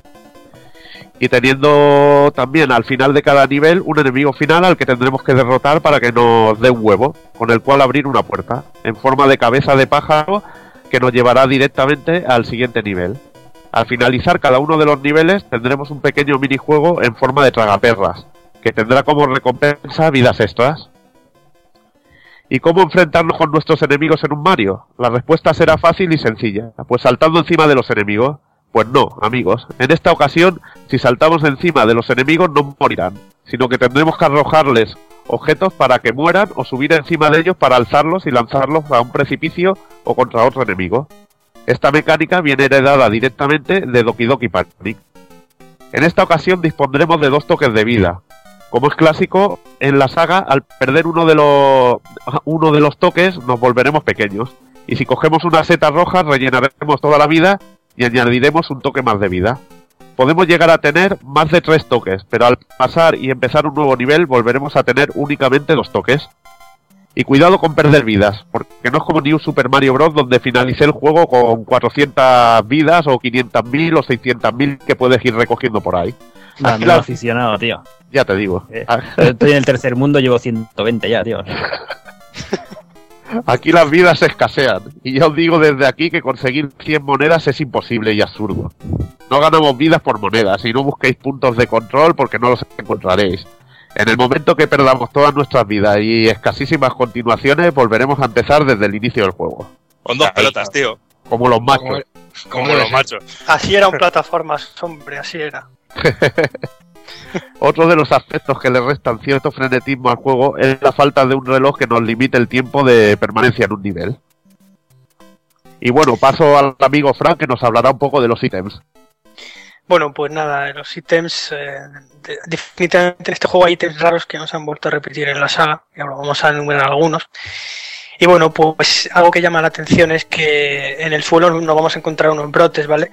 Y teniendo también al final de cada nivel un enemigo final al que tendremos que derrotar para que nos dé un huevo, con el cual abrir una puerta, en forma de cabeza de pájaro, que nos llevará directamente al siguiente nivel. Al finalizar cada uno de los niveles tendremos un pequeño minijuego en forma de tragaperras, que tendrá como recompensa vidas extras. ¿Y cómo enfrentarnos con nuestros enemigos en un Mario? La respuesta será fácil y sencilla, pues saltando encima de los enemigos. Pues no, amigos. En esta ocasión, si saltamos encima de los enemigos no morirán, sino que tendremos que arrojarles objetos para que mueran o subir encima de ellos para alzarlos y lanzarlos a un precipicio o contra otro enemigo. Esta mecánica viene heredada directamente de Doki Doki Panic. En esta ocasión dispondremos de dos toques de vida. Como es clásico, en la saga, al perder uno de los, uno de los toques, nos volveremos pequeños. Y si cogemos una seta roja, rellenaremos toda la vida y añadiremos un toque más de vida. Podemos llegar a tener más de tres toques, pero al pasar y empezar un nuevo nivel volveremos a tener únicamente dos toques. Y cuidado con perder vidas, porque no es como New Super Mario Bros. donde finalicé el juego con 400 vidas o 500.000 o 600.000 que puedes ir recogiendo por ahí. Aquí la- aficionado, tío. Ya te digo. Eh, Estoy en el tercer mundo, llevo 120 ya, tío. Aquí las vidas escasean. Y ya os digo desde aquí que conseguir 100 monedas es imposible y absurdo. No ganamos vidas por monedas y no busquéis puntos de control porque no los encontraréis. En el momento que perdamos todas nuestras vidas y escasísimas continuaciones, volveremos a empezar desde el inicio del juego. Con dos pelotas, tío. Como los machos. Como los machos. Así eran plataformas, hombre, así era. Otro de los aspectos que le restan cierto frenetismo al juego es la falta de un reloj que nos limite el tiempo de permanencia en un nivel. Y bueno, paso al amigo Frank que nos hablará un poco de los ítems. Bueno, pues nada, los ítems, eh, de- definitivamente en este juego hay ítems raros que no se han vuelto a repetir en la saga, y ahora vamos a enumerar algunos. Y bueno, pues algo que llama la atención es que en el suelo nos vamos a encontrar unos brotes, ¿vale?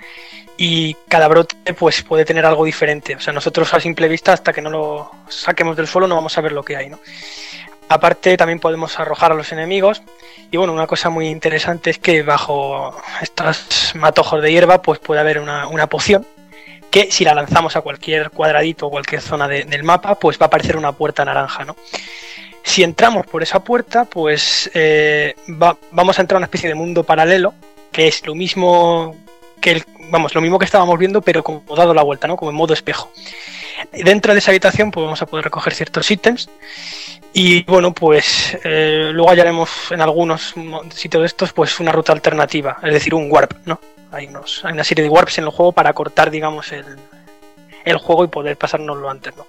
Y cada brote pues puede tener algo diferente. O sea, nosotros a simple vista, hasta que no lo saquemos del suelo, no vamos a ver lo que hay, ¿no? Aparte, también podemos arrojar a los enemigos. Y bueno, una cosa muy interesante es que bajo estos matojos de hierba, pues puede haber una, una poción que si la lanzamos a cualquier cuadradito o cualquier zona de- del mapa, pues va a aparecer una puerta naranja, ¿no? Si entramos por esa puerta, pues eh, va- vamos a entrar a una especie de mundo paralelo, que es lo mismo que el, vamos, lo mismo que estábamos viendo, pero como dado la vuelta, ¿no? Como en modo espejo. Dentro de esa habitación, pues vamos a poder recoger ciertos ítems. Y bueno, pues eh, luego hallaremos en algunos sitios de estos, pues una ruta alternativa, es decir, un warp, ¿no? Hay, unos, hay una serie de warps en el juego para cortar, digamos, el, el juego y poder pasárnoslo antes, ¿no?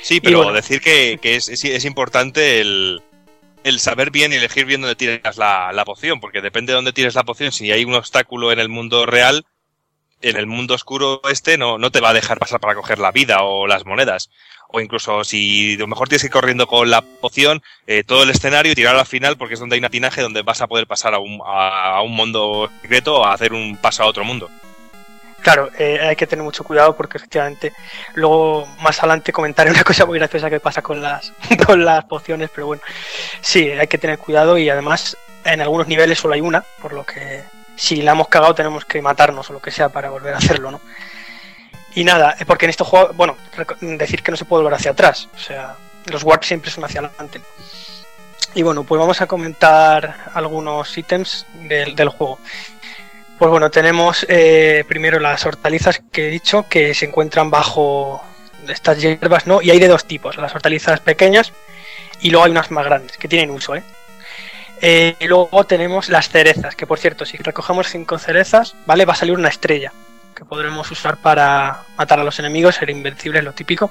Sí, pero bueno. decir que, que es, es- es importante el, el saber bien y elegir bien dónde tiras la, la poción, porque depende de dónde tires la poción, si hay un obstáculo en el mundo real, en el mundo oscuro este no, no te va a dejar pasar para coger la vida o las monedas. O incluso si a lo mejor tienes que ir corriendo con la poción, eh, todo el escenario y tirar al final porque es donde hay un atinaje donde vas a poder pasar a un, a, a un mundo secreto o a hacer un paso a otro mundo. Claro, eh, hay que tener mucho cuidado porque efectivamente luego más adelante comentaré una cosa muy graciosa que pasa con las con las pociones, pero bueno, sí, hay que tener cuidado y además en algunos niveles solo hay una, por lo que si la hemos cagado tenemos que matarnos o lo que sea para volver a hacerlo, ¿no? Y nada, eh, porque en estos juegos, bueno, decir que no se puede volver hacia atrás, o sea, los warps siempre son hacia adelante. Y bueno, pues vamos a comentar algunos ítems del, del juego. Pues bueno, tenemos eh, primero las hortalizas que he dicho que se encuentran bajo estas hierbas, ¿no? Y hay de dos tipos, las hortalizas pequeñas y luego hay unas más grandes que tienen uso, ¿eh? Eh, y luego tenemos las cerezas, que por cierto, si recogemos cinco cerezas, ¿vale? Va a salir una estrella que podremos usar para matar a los enemigos, ser invencibles, lo típico.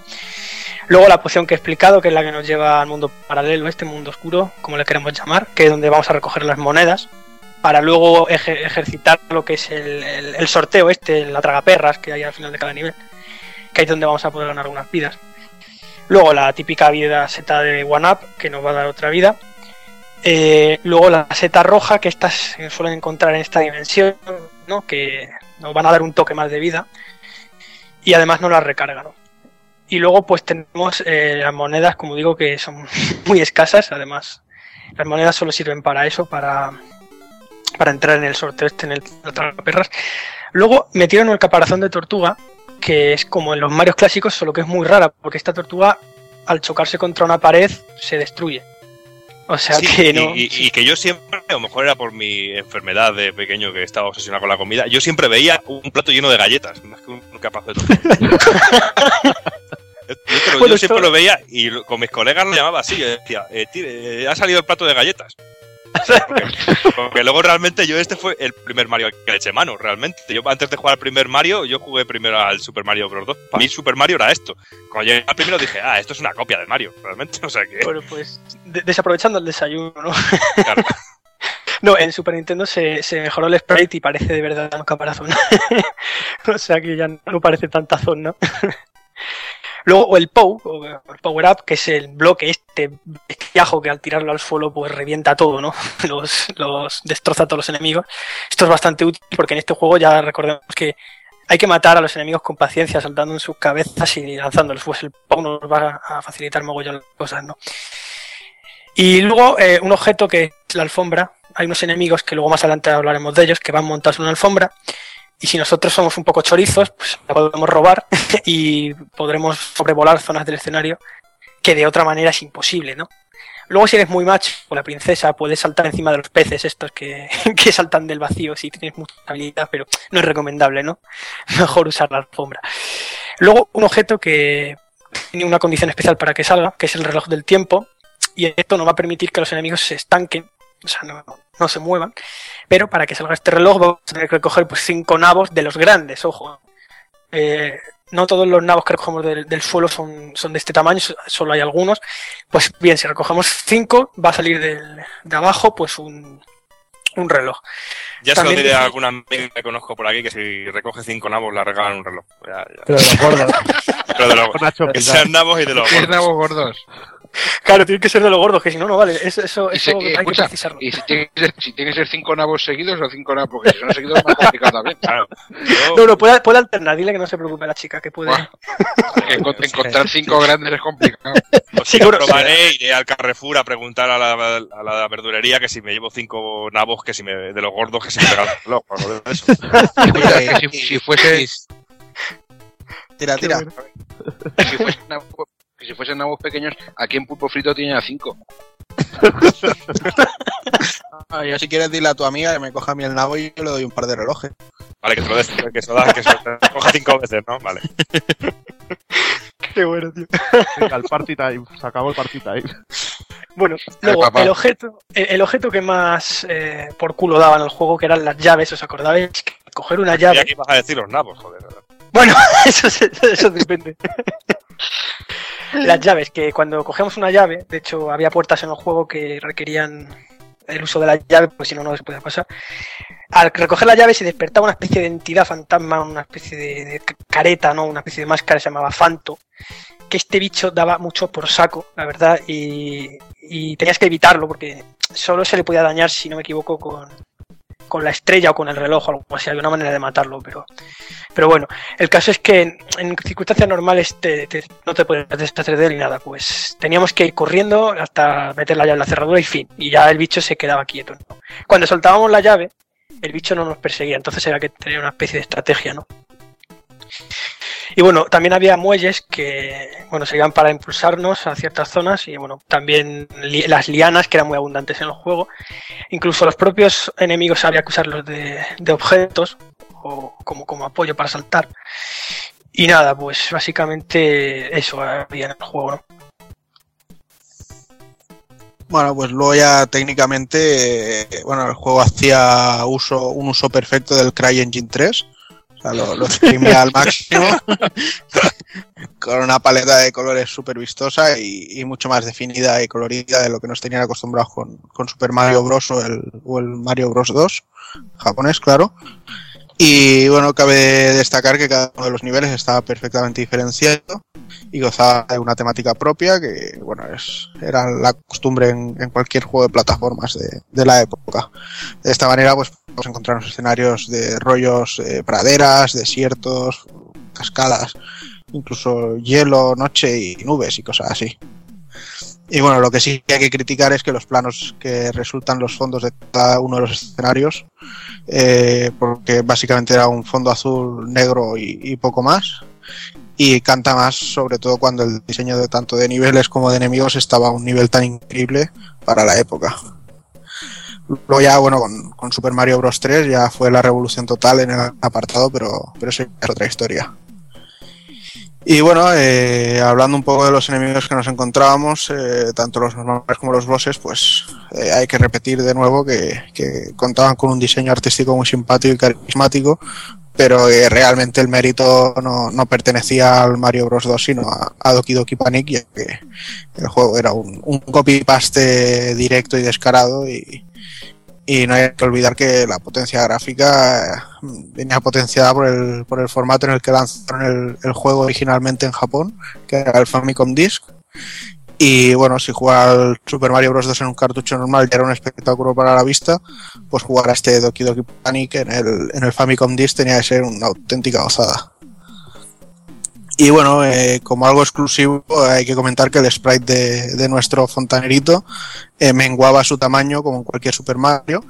Luego la poción que he explicado, que es la que nos lleva al mundo paralelo, este mundo oscuro, como le queremos llamar, que es donde vamos a recoger las monedas, para luego eje- ejercitar lo que es el, sorteo este, la tragaperras que hay al final de cada nivel, que ahí es donde vamos a poder ganar algunas vidas. Luego la típica vida seta de One Up, que nos va a dar otra vida. Eh, luego la seta roja, que estas se suelen encontrar en esta dimensión, ¿no? que nos van a dar un toque más de vida. Y además no las recarga, ¿no? Y luego pues tenemos eh, las monedas, como digo, que son muy escasas. Además, las monedas solo sirven para eso, para, para entrar en el sorteo este, en el perras. Luego metieron el caparazón de tortuga, que es como en los Marios clásicos, solo que es muy rara, porque esta tortuga, al chocarse contra una pared, se destruye. O sea Sí, que no. y- y que yo siempre, a lo mejor era por mi enfermedad de pequeño que estaba obsesionado con la comida, yo siempre veía un plato lleno de galletas, más que un capaz de todo. Yo, Bueno, yo siempre esto- lo veía y con mis colegas lo llamaba así. Yo decía, eh, tío, eh, ha salido el plato de galletas. Porque, luego realmente yo este fue el primer Mario que le eché mano, realmente. Yo antes de jugar al primer Mario, yo jugué primero al Super Mario Bros. 2. Para mí Super Mario era esto. Cuando llegué al primero dije, ah, esto es una copia de Mario, realmente. O sea que... Bueno, pues de- desaprovechando el desayuno, ¿no? no, en Super Nintendo se, se mejoró el sprite y parece de verdad un caparazón. o sea que ya no parece tan tazón, ¿no? Luego, el POW, o el Power Up, que es el bloque este bestiajo que al tirarlo al suelo pues revienta todo, ¿no? Los, los destroza a todos los enemigos. Esto es bastante útil porque en este juego ya recordemos que hay que matar a los enemigos con paciencia, saltando en sus cabezas y lanzándolos. Pues el POW nos va a facilitar mogollón las cosas, ¿no? Y luego eh, un objeto que es la alfombra. Hay unos enemigos que luego más adelante hablaremos de ellos que van montados en una alfombra. Y si nosotros somos un poco chorizos, pues la podemos robar y podremos sobrevolar zonas del escenario que de otra manera es imposible, ¿no? Luego si eres muy macho o la princesa puedes saltar encima de los peces estos que, que saltan del vacío si tienes mucha habilidad, pero no es recomendable, ¿no? Mejor usar la alfombra. Luego un objeto que tiene una condición especial para que salga, que es el reloj del tiempo, y esto nos va a permitir que los enemigos se estanquen, o sea, no, no se muevan, pero para que salga este reloj vamos a tener que recoger pues cinco nabos de los grandes, ojo. Eh, no todos los nabos que recogemos del, del suelo son, son de este tamaño, so- solo hay algunos. Pues bien, si recogemos cinco, va a salir del- de abajo pues un, un reloj. Ya se lo diré a alguna amiga que conozco por aquí que si recoge cinco nabos le regalan un reloj. Ya, ya. Pero de los gordos. Pero de los que sean nabos y de los Diez gordos. nabos gordos. Claro, tiene que ser de los gordos, que si no, no vale. Eso, eso, Y, se- eso y hay que escucha, precisarlo. y si tiene, que ser, si tiene que ser cinco nabos seguidos o cinco nabos, porque si son seguidos es más complicado también. Claro. Yo- No, no, puede, puede alternar, dile que no se preocupe la chica, que puede. Buah. Porque encont- encontrar cinco grandes es complicado. Pues Sí, bueno, probaré, iré al Carrefour a preguntar a la, a la verdulería que si me llevo cinco nabos, que si me, de los gordos, que si me algo de eso. Escucha, que si, si fuese, Tira, tira. si fuesen nabos, que si fuesen nabos pequeños, aquí en Pulpo Frito tiene a cinco. Ah, yo si quieres dile a tu amiga que me coja a mí el nabo y yo le doy un par de relojes. Vale, que te lo des, que se lo das, que se lo coja cinco veces, ¿no? Vale. Qué bueno, tío. Venga, el party time. Se acabó el party time. Bueno, Eh, luego el objeto, el, el objeto que más eh, por culo daba en el juego, que eran las llaves, ¿os acordáis? Coger una llave. que ibas a decir los nabos, joder. Bueno, eso, se- eso depende. Las llaves, que cuando cogemos una llave, de hecho había puertas en el juego que requerían el uso de la llave, pues si no, no se podía pasar. Al recoger la llave se despertaba una especie de entidad fantasma, una especie de, de careta, ¿no? Una especie de máscara, se llamaba Fanto, que este bicho daba mucho por saco, la verdad, y, y tenías que evitarlo porque solo se le podía dañar, si no me equivoco, con, con la estrella o con el reloj o algo así, había una manera de matarlo, pero, pero bueno, el caso es que en, circunstancias normales te- no te puedes deshacer de él ni nada, pues teníamos que ir corriendo hasta meter la llave en la cerradura y fin, y ya el bicho se quedaba quieto. Cuando soltábamos la llave, el bicho no nos perseguía, entonces era que tenía una especie de estrategia, ¿no? Y bueno, también había muelles que, bueno, servían para impulsarnos a ciertas zonas y bueno, también las lianas que eran muy abundantes en el juego. Incluso los propios enemigos había que usarlos de, de objetos o como, como apoyo para saltar. Y nada, pues básicamente eso había en el juego, ¿no? Bueno, pues luego ya técnicamente, eh, bueno, el juego hacía uso, un uso perfecto del CryEngine 3. Sea, lo, lo al máximo. con una paleta de colores súper vistosa y, y mucho más definida y colorida de lo que nos tenían acostumbrados con, con Super Mario Bros. O el, o el Mario Bros. 2, japonés, claro. Y bueno, cabe destacar que cada uno de los niveles estaba perfectamente diferenciado y gozaba de una temática propia que, bueno, es, era la costumbre en, cualquier juego de plataformas de, de la época. De esta manera, pues podemos encontrarnos escenarios de rollos, eh, praderas, desiertos, cascadas, incluso hielo, noche y nubes y cosas así. Y bueno, lo que sí hay que criticar es que los planos que resultan los fondos de cada uno de los escenarios, eh, porque básicamente era un fondo azul, negro y, poco más, y canta más sobre todo cuando el diseño de tanto de niveles como de enemigos estaba a un nivel tan increíble para la época. Luego ya, bueno, con, con Super Mario Bros. 3 ya fue la revolución total en el apartado, pero, pero eso ya es otra historia. Y bueno, eh, hablando un poco de los enemigos que nos encontrábamos, eh, tanto los normales como los bosses, pues eh, hay que repetir de nuevo que, que contaban con un diseño artístico muy simpático y carismático, pero que realmente el mérito no, no pertenecía al Mario Bros. 2, sino a, Doki Doki Panic, ya que el juego era un, un copy-paste directo y descarado y, y no hay que olvidar que la potencia gráfica eh, venía potenciada por el, por el formato en el que lanzaron el, juego originalmente en Japón, que era el Famicom Disk. Y bueno, si jugar al Super Mario Bros. 2 en un cartucho normal ya era un espectáculo para la vista, pues jugar a este Doki Doki Panic en el, en el Famicom Disk tenía que ser una auténtica gozada. Y bueno, eh, como algo exclusivo, hay que comentar que el sprite de, de nuestro fontanerito eh, menguaba su tamaño como en cualquier Super Mario,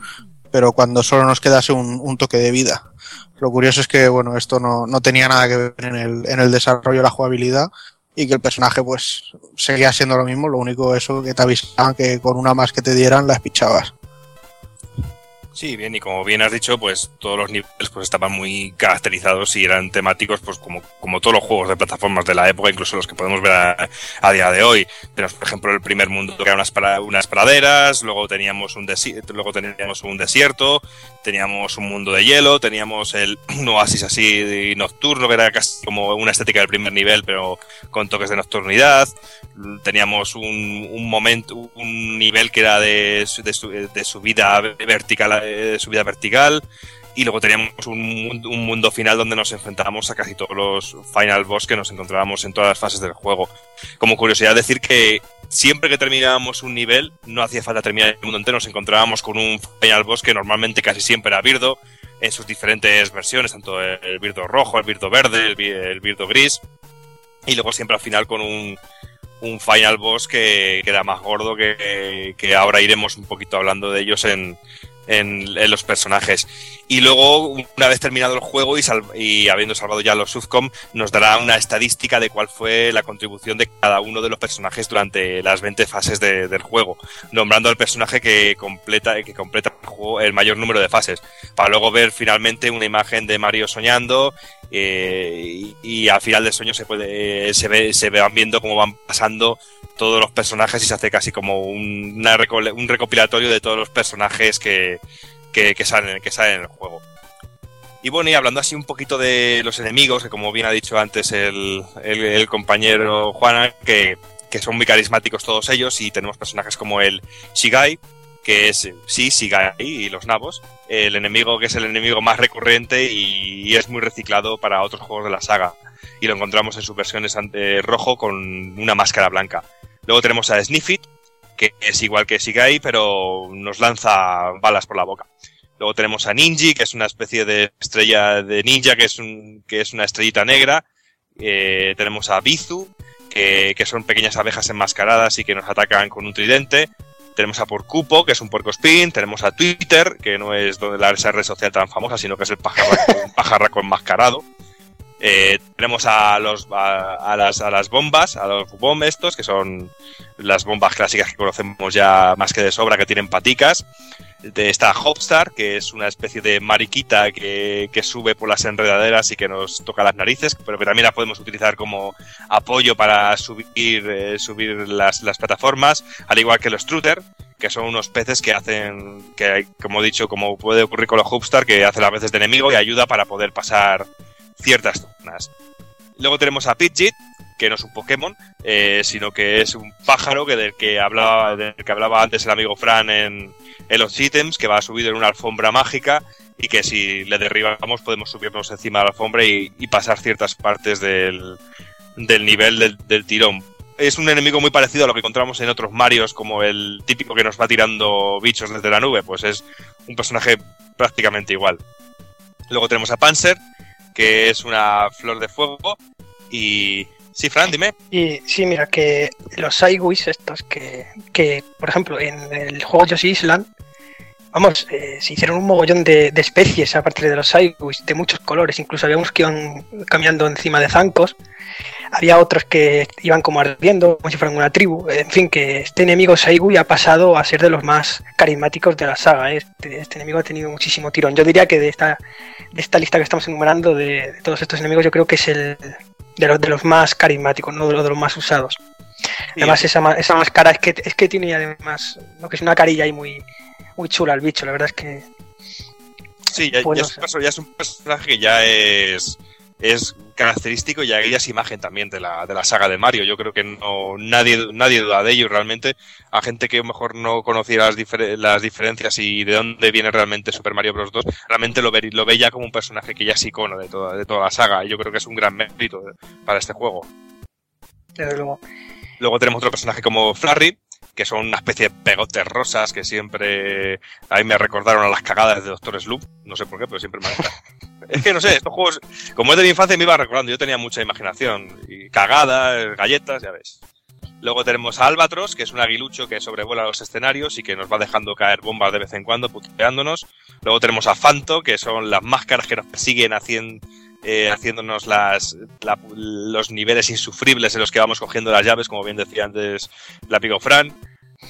pero cuando solo nos quedase un, un toque de vida. Lo curioso es que, bueno, esto no, no tenía nada que ver en el, en el desarrollo de la jugabilidad y que el personaje, pues, seguía siendo lo mismo, lo único eso que te avisaban que con una más que te dieran la pichabas. Sí, bien, y como bien has dicho, pues todos los niveles pues estaban muy caracterizados y eran temáticos, pues como, como todos los juegos de plataformas de la época, incluso los que podemos ver a, a día de hoy. Tenemos, por ejemplo, el primer mundo que eran unas, pra- unas praderas, luego teníamos un desierto, luego teníamos un desierto, teníamos un mundo de hielo, teníamos el un oasis así nocturno, que era casi como una estética del primer nivel, pero con toques de nocturnidad. Teníamos un, un momento, un nivel que era de, de, de subida vertical, eh, subida vertical. Y luego teníamos un, mundo- un mundo final donde nos enfrentábamos a casi todos los final boss que nos encontrábamos en todas las fases del juego. Como curiosidad decir que siempre que terminábamos un nivel, no hacía falta terminar el mundo entero, nos encontrábamos con un final boss que normalmente casi siempre era Birdo, en sus diferentes versiones, tanto el Birdo rojo, el Birdo verde, el, el Birdo gris, y luego siempre al final con un, final boss que, que era más gordo, que ahora iremos un poquito hablando de ellos en, en, los personajes. Y luego, una vez terminado el juego y, habiendo salvado ya los Sufcom, nos dará una estadística de cuál fue la contribución de cada uno de los personajes durante las 20 fases de- del juego, nombrando al personaje que completa, que completa el, mayor número de fases, para luego ver finalmente una imagen de Mario soñando eh, y, al final del sueño se puede se ve se van viendo cómo van pasando todos los personajes y se hace casi como un, un recopilatorio de todos los personajes que, que, salen que salen en el juego Y bueno, y hablando así un poquito de los enemigos, que como bien ha dicho antes el, compañero Juana, que, que son muy carismáticos todos ellos, y tenemos personajes como el Shigai, que es, sí, Shigai y los nabos, el enemigo que es el enemigo más recurrente y, es muy reciclado para otros juegos de la saga. Y lo encontramos en sus versiones rojo con una máscara blanca. Luego tenemos a Sniffit, que es igual que Shigai, pero nos lanza balas por la boca. Luego tenemos a Ninji, que es una especie de estrella de ninja, que es, un, que es una estrellita negra. Eh, tenemos a Bizu, que, que son pequeñas abejas enmascaradas y que nos atacan con un tridente. Tenemos a Porcupo, que es un puercospín. Tenemos a Twitter, que no es donde la esa red social tan famosa, sino que es el pajarraco, un pajarraco enmascarado. Eh, tenemos a, los, a, a las, bombas, a los bomb estos, que son las bombas clásicas que conocemos ya más que de sobra, que tienen paticas. De Hopstar, que es una especie de mariquita que, sube por las enredaderas y que nos toca las narices, pero que también la podemos utilizar como apoyo para subir, eh, subir las, las plataformas, al igual que los Truter, que son unos peces que hacen, que como he dicho, como puede ocurrir con los Hopstar, que hacen las veces de enemigo y ayuda para poder pasar ciertas zonas. Luego tenemos a Pidgeot, que no es un Pokémon, eh, sino que es un pájaro que del que hablaba, del que hablaba antes el amigo Fran en, los ítems, que va subido en una alfombra mágica y que si le derribamos podemos subirnos encima de la alfombra y, y pasar ciertas partes del, del nivel del tirón. Es un enemigo muy parecido a lo que encontramos en otros Marios, como el típico que nos va tirando bichos desde la nube, pues es un personaje prácticamente igual. Luego tenemos a Panzer, que es una flor de fuego. Y. Sí, Fran, dime. Y sí, mira, que los Saiguis estos que, que, por ejemplo, en el juego Yoshi Island, vamos, eh, se hicieron un mogollón de, de especies a partir de los Saiguis, de muchos colores, incluso había unos que iban cambiando encima de zancos, había otros que iban como ardiendo, como si fueran una tribu, en fin, que este enemigo Saigui ha pasado a ser de los más carismáticos de la saga, ¿eh? este, este enemigo ha tenido muchísimo tirón. Yo diría que de esta, de esta lista que estamos enumerando, de, de todos estos enemigos, yo creo que es el de los, de los más carismáticos, no de los, de los más usados. Además, esa, esa máscara es que, es que tiene además, lo que es una carilla ahí muy, muy chula el bicho, la verdad es que Sí, ya, Bueno, ya es, un perso- ya es un personaje que ya es, es característico y ya es imagen también de la, de la saga de Mario. Yo creo que no nadie, nadie duda de ello realmente. A gente que a lo mejor no conociera las, difer- las diferencias y de dónde viene realmente Super Mario Bros. 2, realmente lo ve, lo ve ya como un personaje que ya es icono de toda, de toda la saga. Y yo creo que es un gran mérito de- para este juego. desde luego. Luego tenemos otro personaje como Flurry, que son una especie de pegotes rosas que siempre a mí me recordaron a las cagadas de Doctor Sloop. No sé por qué, pero siempre me han Es que no sé, estos juegos, como es de mi infancia, me iba recordando. Yo tenía mucha imaginación. Y cagadas, galletas, ya ves. Luego tenemos a Albatros, que es un aguilucho que sobrevuela los escenarios y que nos va dejando caer bombas de vez en cuando, puteándonos. Luego tenemos a Fanto, que son las máscaras que nos persiguen haciendo, eh, haciéndonos las, la- los niveles insufribles en los que vamos cogiendo las llaves, como bien decía antes la Pico Fran.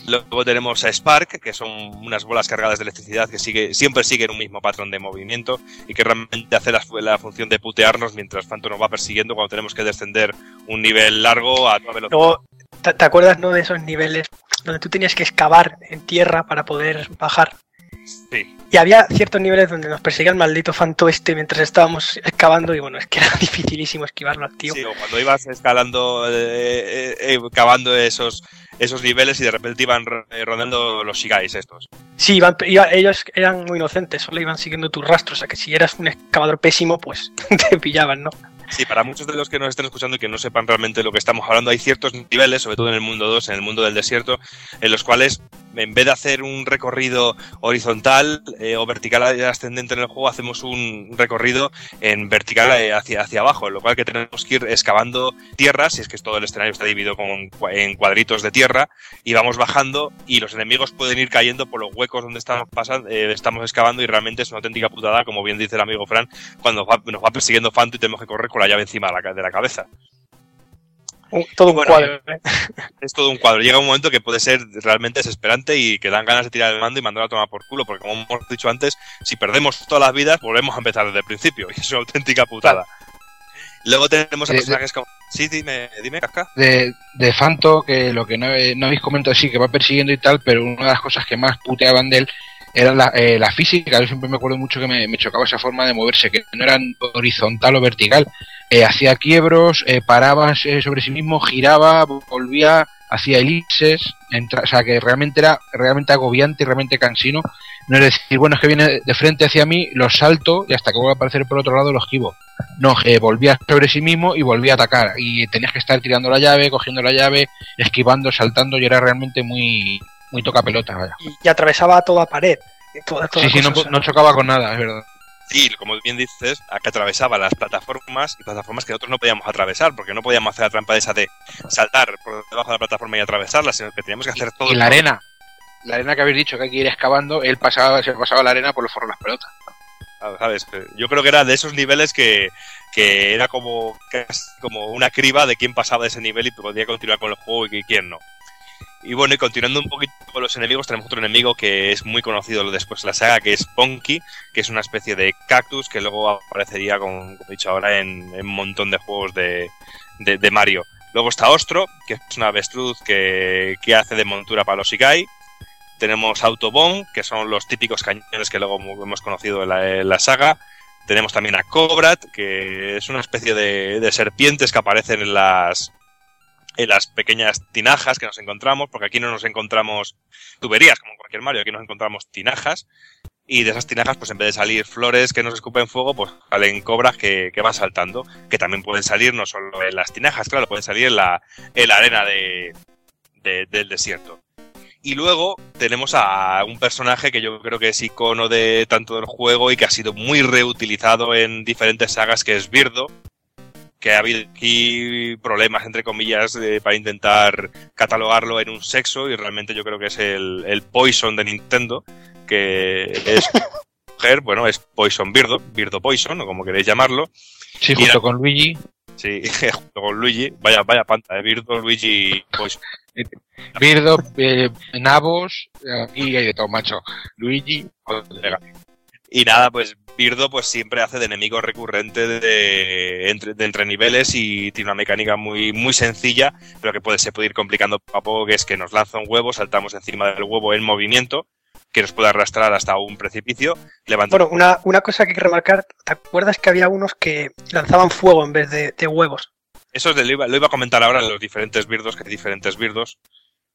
Luego tenemos a Spark, que son unas bolas cargadas de electricidad que siempre siguen un mismo patrón de movimiento y que realmente hace la, la función de putearnos mientras Phantom nos va persiguiendo cuando tenemos que descender un nivel largo a toda velocidad. Luego, ¿te, te acuerdas no de esos niveles donde tú tenías que excavar en tierra para poder bajar? Sí. Y había ciertos niveles donde nos perseguía el maldito fanto este mientras estábamos excavando y bueno, es que era dificilísimo esquivarlo tío. Sí, o cuando ibas escalando, eh, eh, eh, cavando esos, esos niveles y de repente iban rondando los Shigais estos. Sí, iban- iba- ellos eran muy inocentes, solo iban siguiendo tus rastros, o sea que si eras un excavador pésimo, pues te pillaban, ¿no? Sí, para muchos de los que nos estén escuchando y que no sepan realmente lo que estamos hablando, hay ciertos niveles, sobre todo en el mundo 2, en el mundo del desierto, en los cuales en vez de hacer un recorrido horizontal eh, o vertical ascendente en el juego, hacemos un recorrido en vertical eh, hacia, hacia abajo, lo cual que tenemos que ir excavando tierras, si es que todo el escenario está dividido con, en cuadritos de tierra, y vamos bajando y los enemigos pueden ir cayendo por los huecos donde estamos pasando, eh, estamos excavando y realmente es una auténtica putada, como bien dice el amigo Fran, cuando nos va persiguiendo Fanto y tenemos que correr con la llave encima de la, de la cabeza. Todo un Bueno, cuadro. Es todo un cuadro. Llega un momento que puede ser realmente desesperante y que dan ganas de tirar el mando y mandar a tomar por culo, porque como hemos dicho antes, si perdemos todas las vidas, volvemos a empezar desde el principio. Y es una auténtica putada. Luego tenemos a Eh, personajes como... Sí, dime, dime, Casca. de, de Fanto, que lo que no, no habéis comentado sí que va persiguiendo y tal, pero una de las cosas que más puteaban de él era la, eh, la física. Yo siempre me acuerdo mucho que me, me chocaba esa forma de moverse, que no era horizontal o vertical. Eh, hacía quiebros, eh, paraba eh, sobre sí mismo, giraba, volvía, hacía elipses, entra- o sea que realmente era realmente agobiante y realmente cansino. No es decir, bueno, es que viene de frente hacia mí, lo salto y hasta que vuelva a aparecer por otro lado lo esquivo. No, eh, volvía sobre sí mismo y volvía a atacar. Y tenías que estar tirando la llave, cogiendo la llave, esquivando, saltando y era realmente muy, muy toca pelota, vaya. Y, y atravesaba toda pared. Toda, toda Sí, sí, no, no chocaba con nada, es verdad. Sí, como bien dices, a que atravesaba las plataformas y plataformas que nosotros no podíamos atravesar, porque no podíamos hacer la trampa de esa de saltar por debajo de la plataforma y atravesarla, sino que teníamos que hacer todo. Y la arena, la arena que habéis dicho que hay que ir excavando, él pasaba, se pasaba la arena por los forros de las pelotas. ¿Sabes? Yo creo que era de esos niveles que, que era como, casi como una criba de quién pasaba de ese nivel y podía continuar con el juego y quién no. Y bueno, y continuando un poquito con los enemigos, tenemos otro enemigo que es muy conocido después de la saga, que es Ponky, que es una especie de cactus que luego aparecería, como, he dicho ahora, en, un montón de juegos de, de, de Mario. Luego está Ostro, que es una avestruz que, que hace de montura para los Ikai. Tenemos Autobomb, que son los típicos cañones que luego hemos conocido en la, en la saga. Tenemos también a Cobrat, que es una especie de, de serpientes que aparecen en las, en las pequeñas tinajas que nos encontramos, porque aquí no nos encontramos tuberías como en cualquier Mario, aquí nos encontramos tinajas. Y de esas tinajas, pues en vez de salir flores que nos escupen fuego, pues salen cobras que, que van saltando, que también pueden salir no solo en las tinajas, claro, pueden salir en la, en la arena de, de- del desierto. Y luego tenemos a un personaje que yo creo que es icono de tanto del juego y que ha sido muy reutilizado en diferentes sagas, que es Birdo, que ha habido aquí problemas, entre comillas, eh, para intentar catalogarlo en un sexo y realmente yo creo que es el, el Poison de Nintendo, que es mujer, bueno, es Poison Birdo, Birdo Poison, o como queréis llamarlo. Sí, Y junto con Luigi. Sí, junto con Luigi, vaya, vaya panta, eh, Birdo, Luigi, Poison. Birdo, eh, Nabos, eh, y hay de todo, macho. Luigi, colega. Y nada, pues Birdo pues siempre hace de enemigo recurrente de entre, de entre niveles y tiene una mecánica muy, muy sencilla, pero que puede, se puede ir complicando poco a poco, que es que nos lanza un huevo, saltamos encima del huevo en movimiento, que nos puede arrastrar hasta un precipicio, levantamos Bueno, una, una cosa que hay que remarcar, ¿te acuerdas que había unos que lanzaban fuego en vez de, de huevos? Eso es de- lo, iba, lo iba a comentar ahora en los diferentes birdos, que hay diferentes birdos.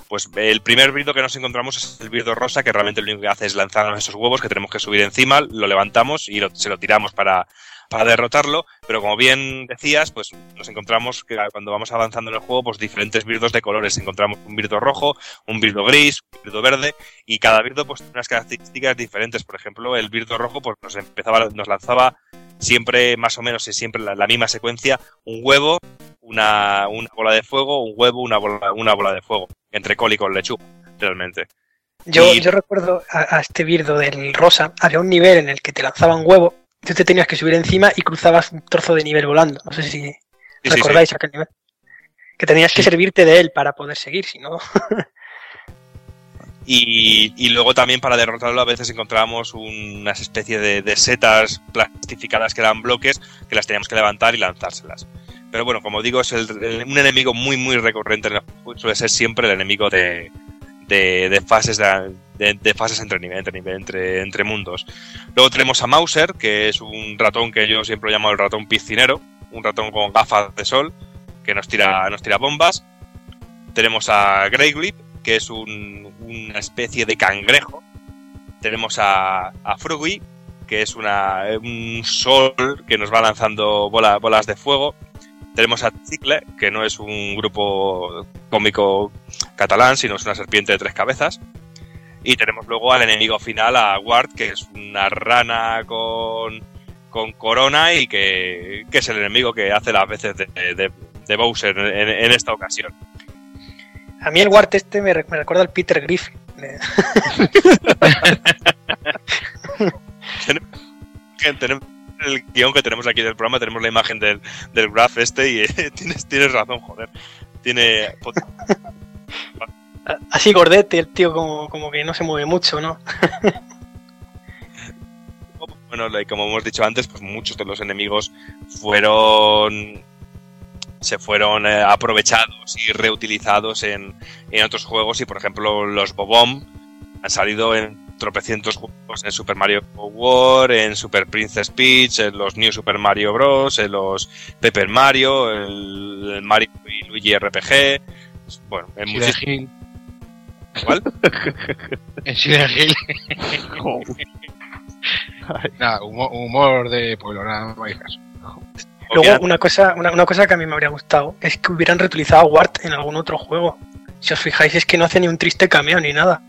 Pues el primer birdo que nos encontramos es el birdo rosa, que realmente lo único que hace es lanzarnos esos huevos que tenemos que subir encima, lo levantamos y lo- se lo tiramos para, para derrotarlo. Pero como bien decías, pues nos encontramos que cuando vamos avanzando en el juego, pues diferentes birdos de colores. Encontramos un birdo rojo, un birdo gris, un birdo verde, y cada birdo pues tiene unas características diferentes. Por ejemplo, el birdo rojo pues nos empezaba, nos lanzaba siempre más o menos y siempre la, la misma secuencia, un huevo, una, una bola de fuego, un huevo, una bola, una bola de fuego, entre col y con lechuga, realmente. Yo, Y- yo recuerdo a, a este birdo del rosa, había un nivel en el que te lanzaban huevo, tú te tenías que subir encima y cruzabas un trozo de nivel volando. No sé si sí, recordáis sí. aquel nivel. Que tenías que servirte de él para poder seguir, si no. Y, y luego también para derrotarlo a veces encontrábamos unas especie de, de setas plastificadas que eran bloques que las teníamos que levantar y lanzárselas. Pero bueno, como digo, es el- un enemigo muy muy recurrente en el juego, suele ser siempre el enemigo de, de, fases de, fases entre, entre, entre, entre mundos. Luego tenemos a Mauser, que es un ratón que yo siempre llamo el ratón piscinero, un ratón con gafas de sol que nos tira, nos tira bombas. Tenemos a Greyglip, que es un- una especie de cangrejo. Tenemos a, a Frugui, que es una, un sol que nos va lanzando bola- bolas de fuego. Tenemos a Cicle, que no es un grupo cómico catalán, sino es una serpiente de tres cabezas. Y tenemos luego al enemigo final, a Ward, que es una rana con, con corona y que, que es el enemigo que hace las veces de, de- de Bowser en, en esta ocasión. A mí el Wart este me, me recuerda al Peter Griffin. que tenemos el guion que tenemos aquí del programa, tenemos la imagen del, del graph este y eh, tienes, tienes razón, joder. Tiene. Así gordete, el tío como, como que no se mueve mucho, ¿no? Bueno, como hemos dicho antes, pues muchos de los enemigos fueron. se fueron eh, aprovechados y reutilizados en, en otros juegos. Y por ejemplo, los Bobomb han salido en tropecientos juegos en Super Mario World, en Super Princess Peach, en los New Super Mario Bros, en los Paper Mario, el, el Mario y Luigi RPG. Bueno, en muchísimos. ¿Cuál? En Silent Hill. Nada, humor, humor de pueblo, nada más caso. Luego, una cosa, una, una cosa que a mí me habría gustado es que hubieran reutilizado a Wart en algún otro juego. Si os fijáis, es que no hace ni un triste cameo ni nada.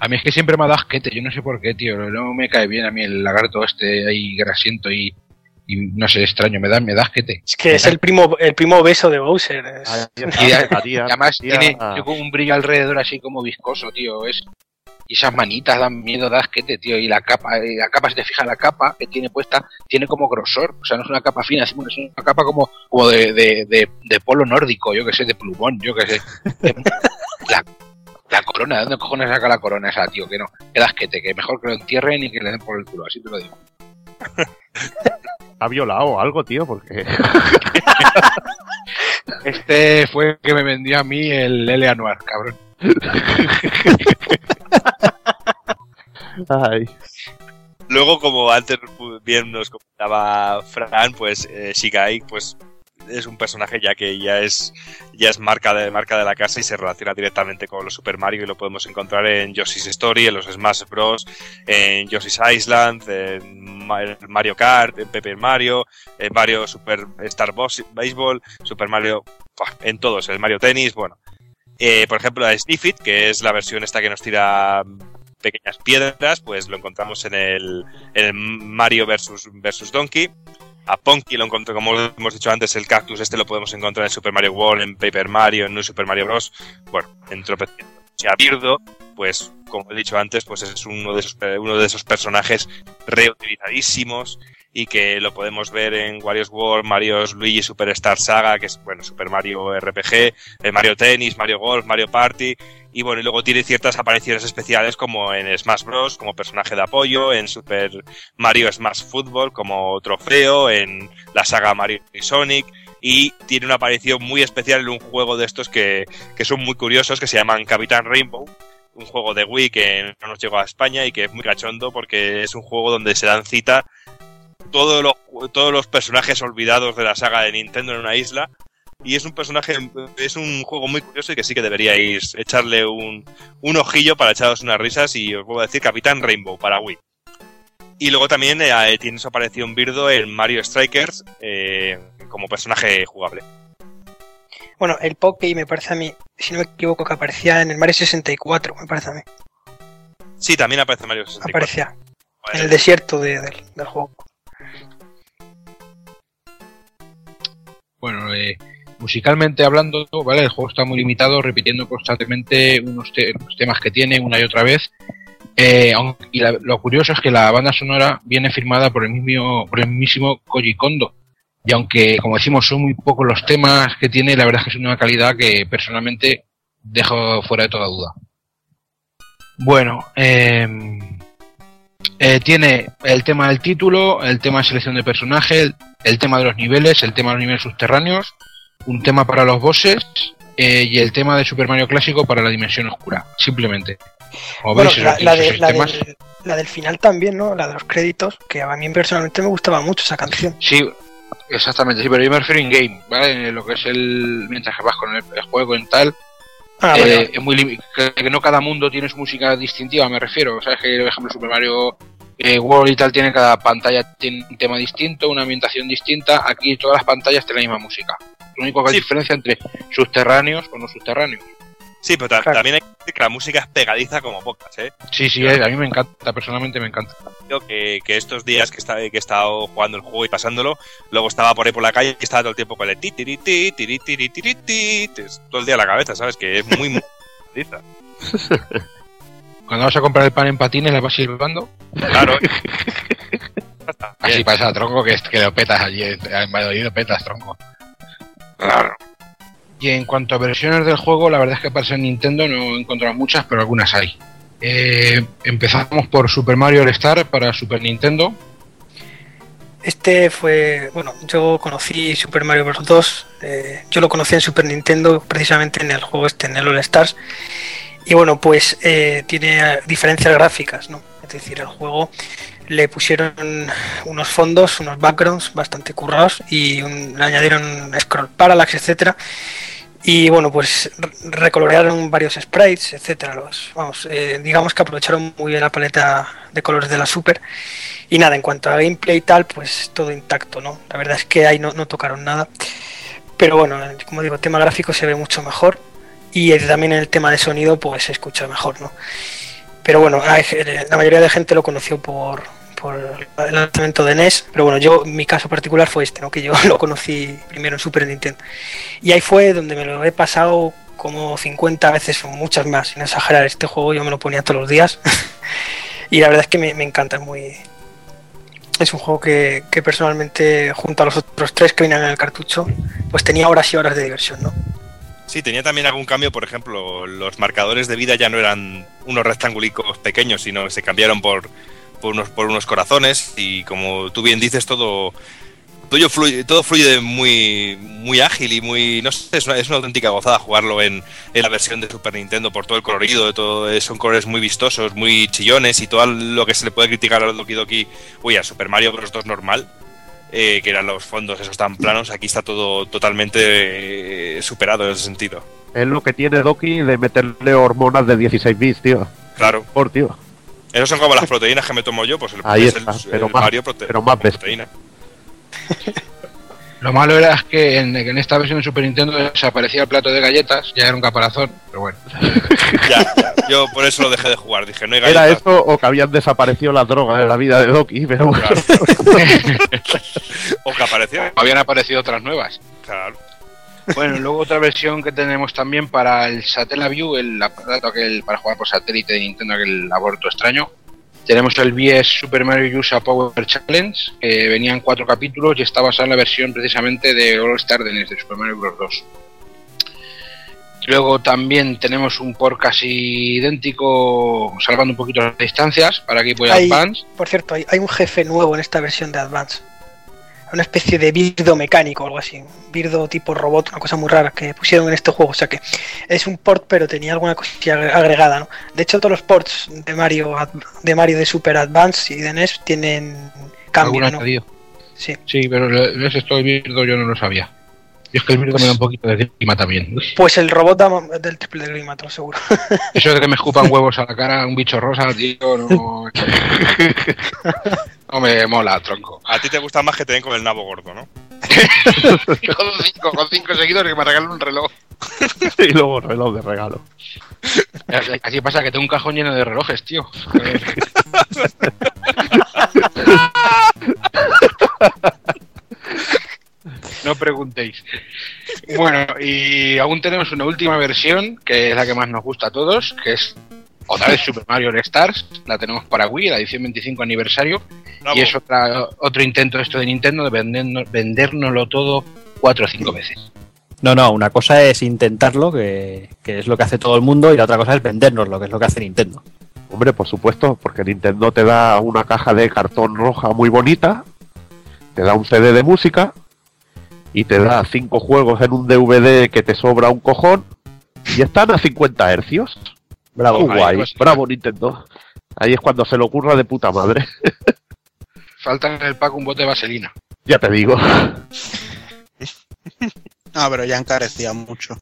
A mí es que siempre me ha dado asquete, yo no sé por qué, tío. No me cae bien a mí el lagarto este ahí grasiento y, y no sé, extraño, me da, me da asquete. Es que es el primo, el primo beso de Bowser. es- Y, a- y además tiene, tiene como un brillo alrededor así como viscoso, tío. Es, y esas manitas dan miedo, da asquete, tío. Y la capa, y la capa, si te fijas, la capa que tiene puesta, tiene como grosor. O sea, no es una capa fina, sino es una capa como, como de, de, de, de polo nórdico, yo que sé, de plumón, yo que sé. La, la corona, ¿de dónde cojones saca la corona esa, tío? Que no, que da asquete, que mejor que lo entierren y que le den por el culo, así te lo digo. ¿Ha violado o algo, tío? Porque. Este fue el que me vendió a mí el L Anuar, cabrón. Ay. Luego, como antes bien nos comentaba Fran, pues eh, Shigai, pues es un personaje ya que ya es ya es marca de marca de la casa y se relaciona directamente con los Super Mario y lo podemos encontrar en Yoshi's Story, en los Smash Bros, en Yoshi's Island, en Ma- Mario Kart, en Paper Mario, en Mario Super Star Boss- Baseball, Super Mario, en todos, el Mario Tennis, bueno. Eh, por ejemplo, a Sniffit, que es la versión esta que nos tira pequeñas piedras, pues lo encontramos en el, en el Mario versus, versus Donkey. A Ponky lo encontré, como hemos dicho antes, el cactus este lo podemos encontrar en Super Mario World, en Paper Mario, en Super Mario Bros. Bueno, en tropecientos. A Birdo, pues, como he dicho antes, pues es uno de esos, uno de esos personajes reutilizadísimos y que lo podemos ver en Wario's World, Mario's Luigi Superstar Saga, que es, bueno, Super Mario RPG, eh, Mario Tennis, Mario Golf, Mario Party, y bueno, y luego tiene ciertas apariciones especiales como en Smash Bros, como personaje de apoyo, en Super Mario Smash Football como trofeo, en la saga Mario y Sonic, y tiene una aparición muy especial en un juego de estos que, que son muy curiosos, que se llaman Capitán Rainbow, un juego de Wii que no nos llegó a España y que es muy cachondo porque es un juego donde se dan cita todos los, todos los personajes olvidados de la saga de Nintendo en una isla. Y es un personaje, es un juego muy curioso y que sí que deberíais echarle un, un ojillo para echaros unas risas. Y os puedo decir Capitán Rainbow para Wii. Y luego también eh, tiene su aparición Birdo en Mario Strikers eh, como personaje jugable. Bueno, el Pokey me parece a mí, si no me equivoco, que aparecía en el Mario 64, me parece a mí. Sí, también aparece Mario 64. Aparecía en el desierto de- del, del juego. Bueno, eh, musicalmente hablando, ¿vale? El juego está muy limitado, repitiendo constantemente unos, te- unos temas que tiene una y otra vez. Eh, y la- lo curioso es que la banda sonora viene firmada por el mismo, por el mismísimo Koji Kondo. Y aunque, como decimos, son muy pocos los temas que tiene, la verdad es que es una calidad que personalmente dejo fuera de toda duda. Bueno, eh, eh, tiene el tema del título, el tema de selección de personaje, el tema de los niveles, el tema de los niveles subterráneos, un tema para los bosses eh, y el tema de Super Mario Clásico para la dimensión oscura, simplemente. Como Bueno, veis, la, esos- la de- del, la del final también, ¿no? La de los créditos, que a mí personalmente me gustaba mucho esa canción. Sí, exactamente, sí, pero yo me refiero in-game, ¿vale? En lo que es el. mientras que vas con el, el juego en tal. Ah, eh, vale. es muy que, no cada mundo tiene su música distintiva, me refiero. Sabes que, por ejemplo, Super Mario eh, World y tal tiene cada pantalla tiene un tema distinto, una ambientación distinta. Aquí todas las pantallas tienen la misma música. Lo único que hay diferencia entre subterráneos o no subterráneos. Sí, pero ta- también hay que decir que la música es pegadiza como pocas, ¿eh? Sí, sí, eh, a mí me encanta, personalmente me encanta. Yo que, que estos días que, está, que he estado jugando el juego y pasándolo, luego estaba por ahí por la calle y estaba todo el tiempo con el ti, ti, tiri, tiri, tiri, ti, es todo el día en la cabeza, ¿sabes? Que es muy, muy pegadiza. Cuando vas a comprar el pan en patines, la vas silbando. Claro. Así pasa, tronco, que, que lo petas allí. En Valladolid lo petas, tronco. Claro. Y en cuanto a versiones del juego, la verdad es que para ser Nintendo no he encontrado muchas, pero algunas hay. Eh, empezamos por Super Mario All Star para Super Nintendo. Este fue, bueno, yo conocí Super Mario Bros. 2, eh, yo lo conocí en Super Nintendo precisamente en el juego este, en el All Stars. Y bueno, pues eh, tiene diferencias gráficas, ¿no? Es decir, el juego le pusieron unos fondos, unos backgrounds bastante currados y un- le añadieron scroll parallax, etcétera. Y bueno, pues re- recolorearon varios sprites, etcétera. Los, vamos, eh, digamos que aprovecharon muy bien la paleta de colores de la Super. Y nada, en cuanto a gameplay y tal, pues todo intacto, ¿no? La verdad es que ahí no, no tocaron nada. Pero bueno, como digo, el tema gráfico se ve mucho mejor. Y también el tema de sonido, pues se escucha mejor, ¿no? Pero bueno, la mayoría de gente lo conoció por, por el lanzamiento de NES, pero bueno, yo mi caso particular fue este, ¿no? que yo lo conocí primero en Super Nintendo. Y ahí fue donde me lo he pasado como 50 veces o muchas más, sin exagerar. Este juego yo me lo ponía todos los días y la verdad es que me, me encanta, es muy... Es un juego que, que personalmente, junto a los otros tres que venían en el cartucho, pues tenía horas y horas de diversión, ¿no? Sí, tenía también algún cambio, por ejemplo, los marcadores de vida ya no eran unos rectangulicos pequeños, sino que se cambiaron por, por, unos, por unos corazones y como tú bien dices, todo, todo, fluye, todo fluye muy, muy ágil y muy... No sé, es una, es una auténtica gozada jugarlo en, en la versión de Super Nintendo por todo el colorido, de todo, son colores muy vistosos, muy chillones y todo lo que se le puede criticar a Doki Doki, uy, a Super Mario Bros. 2 normal. eh, que eran los fondos esos tan planos, aquí está todo totalmente eh, superado en ese sentido. Es lo que tiene Doki de meterle hormonas de 16 bits, tío. Claro. Por tío. Esos son como las proteínas que me tomo yo, pues el, Ahí es el- está, el pero más- Mario prote- pero más proteína. Lo malo era es que en, esta versión de Super Nintendo desaparecía el plato de galletas, ya era un caparazón, pero bueno. Ya, ya. Yo por eso lo dejé de jugar, dije, no hay Era galletas. eso o que habían desaparecido las drogas en la vida de Doki, pero bueno. O que apareció. Habían aparecido otras nuevas. Claro. Bueno, luego otra versión que tenemos también para el Satellaview, el aparato aquel para jugar por satélite de Nintendo, aquel aborto extraño. Tenemos el BS Super Mario USA Power Challenge, que venían cuatro capítulos y está basada en la versión precisamente de All Star de NES, de Super Mario Bros. 2. Luego también tenemos un port casi idéntico, salvando un poquito las distancias, para Game Boy Hay- Advance. por cierto, hay, hay un jefe nuevo en esta versión de Advance. Una especie de birdo mecánico o algo así. Birdo tipo robot, una cosa muy rara que pusieron en este juego. O sea que es un port, pero tenía alguna cosilla agre- agregada, ¿no? De hecho, todos los ports de Mario, de Mario de Super Advance y de NES tienen cambio, ¿no? Sí. Sí, pero ese esto del birdo yo no lo sabía. Y es que el birdo me da un poquito de clima también. Pues el robot da del triple de grima, te lo seguro. Eso de que me escupan huevos a la cara un bicho rosa, tío, no. No me mola, tronco. A ti te gusta más que te den con el nabo gordo, ¿no? con, cinco, con cinco seguidores que me regalan un reloj. y luego reloj de regalo. Así pasa que tengo un cajón lleno de relojes, tío. No preguntéis. Bueno, y aún tenemos una última versión, que es la que más nos gusta a todos, que es otra vez Super Mario All Stars. La tenemos para Wii, la edición 25 aniversario. Bravo. Y es otra, otro intento esto de Nintendo de vendernos, vendérnoslo todo cuatro o cinco veces. No, no, una cosa es intentarlo, que, que es lo que hace todo el mundo, y la otra cosa es vendernos, que es lo que hace Nintendo. Hombre, por supuesto, porque Nintendo te da una caja de cartón roja muy bonita, te da un CD de música y te da cinco juegos en un DVD que te sobra un cojón y están a 50 hercios. Bravo. Guay, pues. bravo Nintendo. Ahí es cuando se le ocurra de puta madre. Falta en el pack un bote de vaselina. ya te digo. Ah, pero ya encarecía mucho.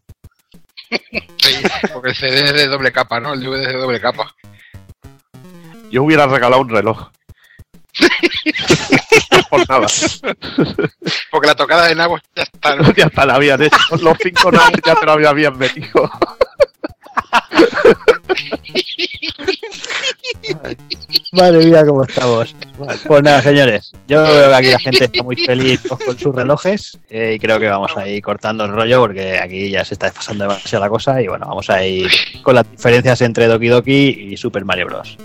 Sí, porque el CD es de doble capa, ¿no? El DVD es de doble capa. Yo hubiera regalado un reloj. Por nada. Porque la tocada de nabos ya está. ¿no? ya hasta la habían hecho. Los cinco nabos ya te lo habían metido. Madre mía, cómo estamos. Pues nada, señores, yo veo que aquí la gente está muy feliz con sus relojes eh, y creo que vamos a ir cortando el rollo porque aquí ya se está desfasando demasiado la cosa y bueno, vamos a ir con las diferencias entre Doki Doki y Super Mario Bros.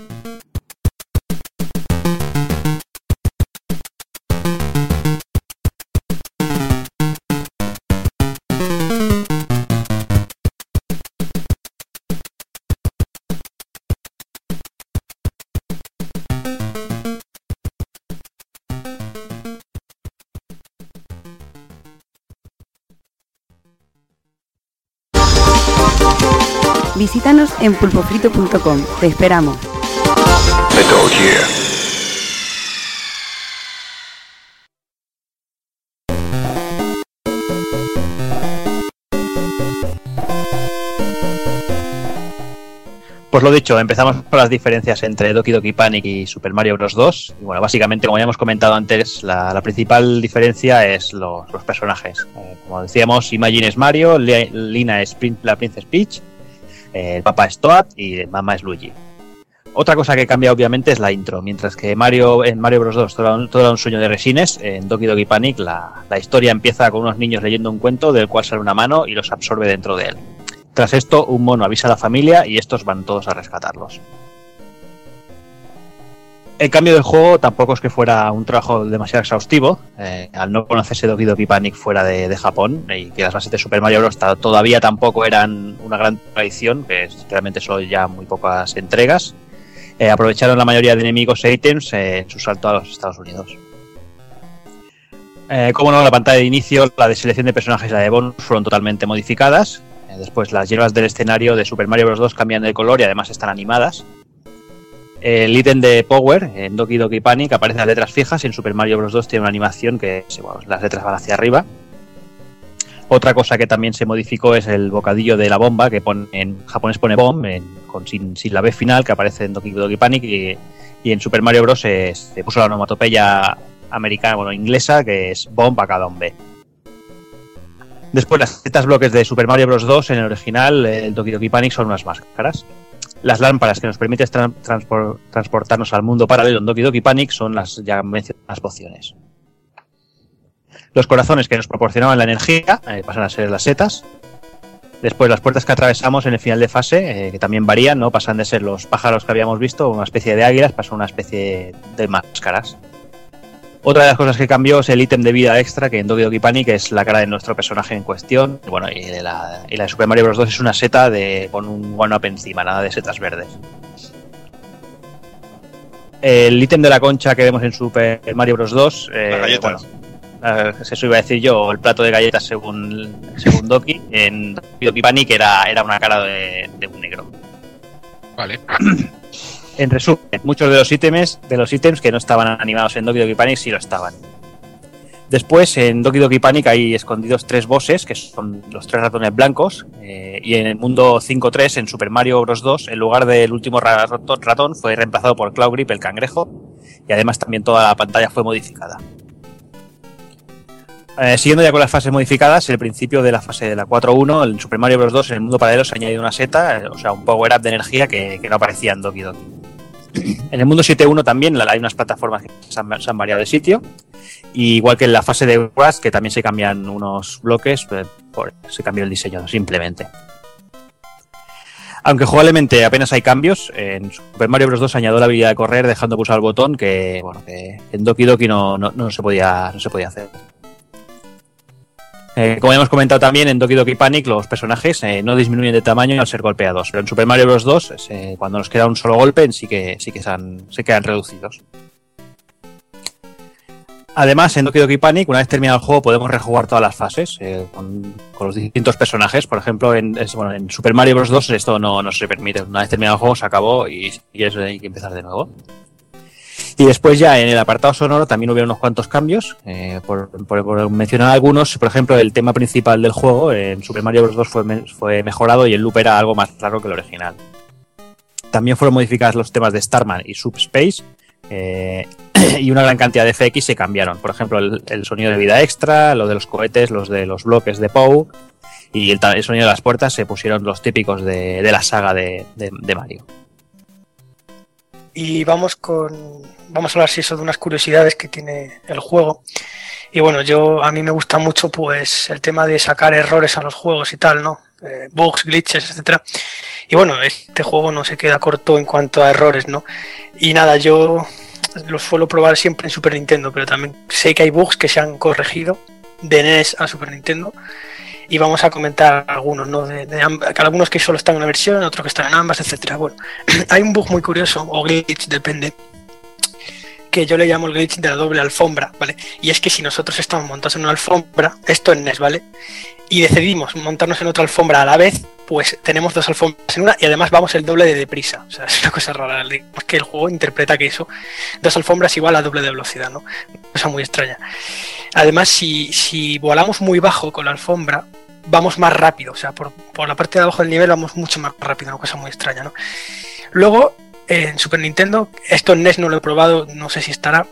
Visítanos en pulpofrito.com. Te esperamos. Pues lo dicho, empezamos por las diferencias entre Doki Doki Panic y Super Mario Bros. 2. Y bueno, básicamente, como ya hemos comentado antes, la, la principal diferencia es los, los personajes. Eh, como decíamos, Imagine es Mario, Li- Lina es Prin- la Princess Peach, el papá es Toad y mamá es Luigi. Otra cosa que cambia obviamente es la intro. Mientras que Mario en Mario Bros. 2 todo era un, sueño de resines, en Doki Doki Panic la, la historia empieza con unos niños leyendo un cuento del cual sale una mano y los absorbe dentro de él. Tras esto, un mono avisa a la familia y estos van todos a rescatarlos. El cambio del juego tampoco es que fuera un trabajo demasiado exhaustivo, eh, al no conocerse Doki Doki Panic fuera de, Japón y que las bases de Super Mario Bros. todavía tampoco eran una gran tradición, que realmente son ya muy pocas entregas, eh, aprovecharon la mayoría de enemigos e ítems en su salto a los Estados Unidos. Eh, como no, la pantalla de inicio, la de selección de personajes y la de bonus fueron totalmente modificadas. Después, las hierbas del escenario de Super Mario Bros. 2 cambian de color y además están animadas. El ítem de Power en Doki Doki Panic aparecen las letras fijas y en Super Mario Bros. 2 tiene una animación que las letras van hacia arriba. Otra cosa que también se modificó es el bocadillo de la bomba, que pone, en japonés pone bomb, en- con, sin, la B final, que aparece en Doki Doki Panic, y, en Super Mario Bros. se, se puso la onomatopeya americana, bueno, inglesa, que es bomb a cada un B. Después, las setas bloques de Super Mario Bros. 2 en el original, el Doki Doki Panic, son unas máscaras. Las lámparas que nos permiten tran- transpor- transportarnos al mundo paralelo en Doki Doki Panic son las ya mencionadas pociones. Los corazones que nos proporcionaban la energía eh, pasan a ser las setas. Después las puertas que atravesamos en el final de fase, eh, que también varían, ¿no? Pasan de ser los pájaros que habíamos visto, una especie de águilas, pasan a una especie de máscaras. Otra de las cosas que cambió es el ítem de vida extra, que en Doki Doki Panic es la cara de nuestro personaje en cuestión. Y bueno, y de la, y la de Super Mario Bros. 2 es una seta de, con un one-up encima, nada de setas verdes. El ítem de la concha que vemos en Super Mario Bros. 2, eh, Las galletas. bueno, eh, eso iba a decir yo, el plato de galletas según, según Doki, en Doki Doki Panic era, era una cara de, de un negro. Vale. En resumen, muchos de los ítems, de los ítems que no estaban animados en Doki Doki Panic sí lo estaban. Después, en Doki Doki Panic hay escondidos tres bosses, que son los tres ratones blancos. eh, y en el mundo 5.3, en Super Mario Bros. 2, en lugar del último ra- ratón, fue reemplazado por Cloud Grip, el cangrejo. Y además también toda la pantalla fue modificada. Eh, siguiendo ya con las fases modificadas, el principio de la fase de la 4.1, en Super Mario Bros. 2, en el mundo paralelo se ha añadido una seta, eh, o sea, un power-up de energía que no aparecía en Doki Doki. En el mundo 7.1 también hay unas plataformas que se han, variado de sitio. Igual que en la fase de Rust, que también se cambian unos bloques, eh, se cambió el diseño simplemente. Aunque jugablemente apenas hay cambios, en Super Mario Bros. 2 se añadió la habilidad de correr dejando pulsar el botón que, en Doki Doki no, no se, podía, no se podía hacer. Eh, como hemos comentado también, en Doki Doki Panic los personajes eh, no disminuyen de tamaño al ser golpeados, pero en Super Mario Bros. 2, eh, cuando nos queda un solo golpe, sí que, sí que se, quedan reducidos. Además, en Doki Doki Panic, una vez terminado el juego, podemos rejugar todas las fases eh, con, los distintos personajes. Por ejemplo, en, Super Mario Bros. 2 esto no, no se permite. Una vez terminado el juego, se acabó y, y eso hay que empezar de nuevo. Y después ya en el apartado sonoro también hubo unos cuantos cambios. eh, por, mencionar algunos, por ejemplo, el tema principal del juego en Super Mario Bros. 2 fue, me- fue mejorado y el loop era algo más claro que el original. También fueron modificados los temas de Starman y Subspace. eh, y una gran cantidad de FX se cambiaron. Por ejemplo, el, sonido de vida extra, lo de los cohetes, los de los bloques de Pou y el, sonido de las puertas se pusieron los típicos de, la saga de Mario. Y vamos con. Vamos a hablar si eso de unas curiosidades que tiene el juego. Y bueno, yo a mí me gusta mucho pues el tema de sacar errores a los juegos y tal, ¿no? Eh, bugs, glitches, etcétera. Y bueno, este juego no se queda corto en cuanto a errores, ¿no? Y nada, yo lo suelo probar siempre en Super Nintendo, pero también sé que hay bugs que se han corregido de NES a Super Nintendo. Y vamos a comentar algunos, ¿no? De, algunos que solo están en una versión, otros que están en ambas, etcétera. Bueno, hay un bug muy curioso, o glitch, depende, que yo le llamo el glitch de la doble alfombra, ¿vale? Y es que si nosotros estamos montados en una alfombra, esto en NES, ¿vale? y decidimos montarnos en otra alfombra a la vez, pues tenemos dos alfombras en una y además vamos el doble de deprisa. O sea, es una cosa rara. Digamos que el juego interpreta que eso, dos alfombras igual a doble de velocidad, ¿no? Cosa muy extraña. Además, si, si volamos muy bajo con la alfombra, vamos más rápido. O sea, por, por la parte de abajo del nivel vamos mucho más rápido, una cosa muy extraña, ¿no? Luego, en Super Nintendo, esto en NES no lo he probado, no sé si estará.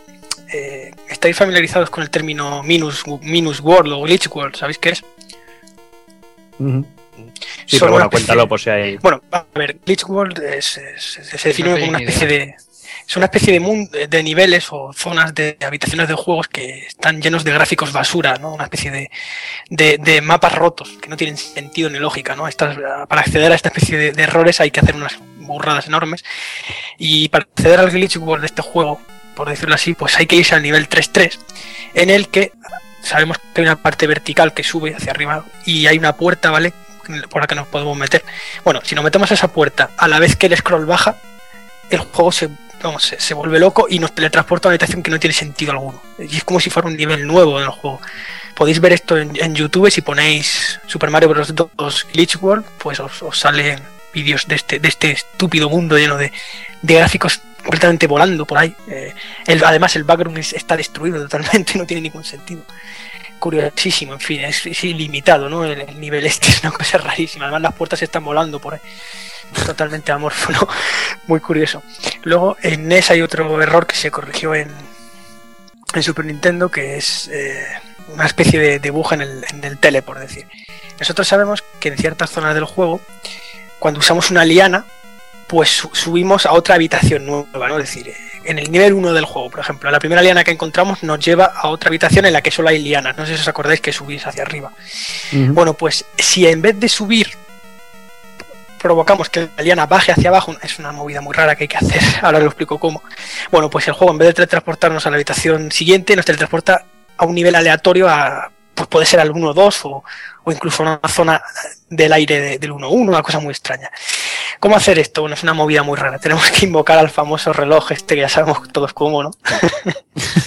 eh, ¿Estáis familiarizados con el término minus, minus world o glitch world? ¿Sabéis qué es? Sí, Son pero bueno, cuéntalo por si hay. Bueno, a ver, Glitch World es- se define No como una especie de. Es una especie de, mun- de niveles o zonas de habitaciones de juegos que están llenos de gráficos basura, ¿no? Una especie de, de- mapas rotos que no tienen sentido ni lógica, ¿no? Para acceder a esta especie de, de errores hay que hacer unas burradas enormes. Y para acceder al Glitch World de este juego, por decirlo así, pues hay que irse al nivel 3.3, en el que sabemos que hay una parte vertical que sube hacia arriba y hay una puerta, ¿vale? Por la que nos podemos meter. Bueno, si nos metemos a esa puerta a la vez que el scroll baja, el juego se, vamos, se, vuelve loco y nos teletransporta a una habitación que no tiene sentido alguno. Y es como si fuera un nivel nuevo del juego. Podéis ver esto en, YouTube si ponéis Super Mario Bros. 2 Glitch World, pues os, os salen vídeos de este, de este estúpido mundo lleno de, de gráficos completamente volando por ahí. Eh, el- además el background es- está destruido totalmente, no tiene ningún sentido. Curiosísimo, en fin, es, es ilimitado, ¿no? El, el nivel este es una cosa rarísima. Además las puertas están volando por ahí. Totalmente amorfo, ¿no? Muy curioso. Luego en NES hay otro error que se corrigió en, en Super Nintendo, que es eh, una especie de, bug en el, en el tele, por decir. Nosotros sabemos que en ciertas zonas del juego, cuando usamos una liana, pues su- subimos a otra habitación nueva, ¿no? Es decir, eh, en el nivel 1 del juego, por ejemplo, la primera liana que encontramos nos lleva a otra habitación en la que solo hay lianas. No sé si os acordáis que subís hacia arriba. Bueno, pues si en vez de subir provocamos que la liana baje hacia abajo, es una movida muy rara que hay que hacer, ahora lo explico cómo. Bueno, pues el juego en vez de teletransportarnos a la habitación siguiente, nos teletransporta a un nivel aleatorio a, pues puede ser al 1-2 o, o incluso a una zona del aire de- del 1-1, una cosa muy extraña. ¿Cómo hacer esto? Bueno, es una movida muy rara. Tenemos que invocar al famoso reloj este que ya sabemos todos cómo, ¿no?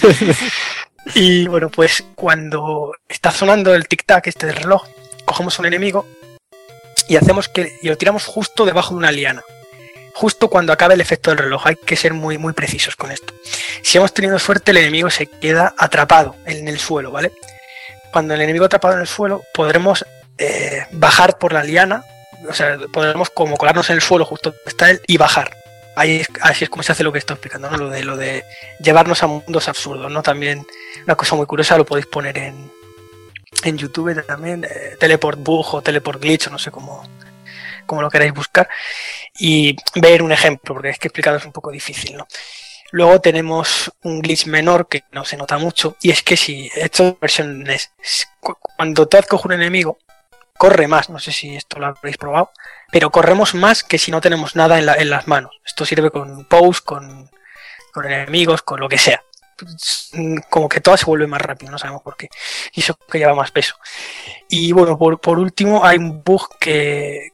y bueno, pues cuando está sonando el tic-tac este del reloj, cogemos un enemigo y hacemos que y lo tiramos justo debajo de una liana. Justo cuando acabe el efecto del reloj, hay que ser muy muy precisos con esto. Si hemos tenido suerte, el enemigo se queda atrapado en el suelo, ¿vale? Cuando el enemigo atrapado en el suelo, podremos eh, bajar por la liana, o sea, podremos como colarnos en el suelo justo donde está él y bajar. Ahí así es como se hace lo que estoy explicando, ¿no? Lo de lo de llevarnos a mundos absurdos, ¿no? También una cosa muy curiosa lo podéis poner en, en YouTube también, eh, Teleport Bug o Teleport Glitch, o no sé cómo, cómo lo queráis buscar, y ver un ejemplo, porque es que explicado es un poco difícil, ¿no? Luego tenemos un glitch menor que no se nota mucho, y es que si esto es versión NES, cu- cuando Toad coge un enemigo, corre más, no sé si esto lo habréis probado, pero corremos más que si no tenemos nada en, la- en las manos. Esto sirve con pose, con, con enemigos, con lo que sea. Mm, Como que todo se vuelve más rápido, no sabemos por qué. Y eso que lleva más peso. Y bueno, por, por último, hay un bug que,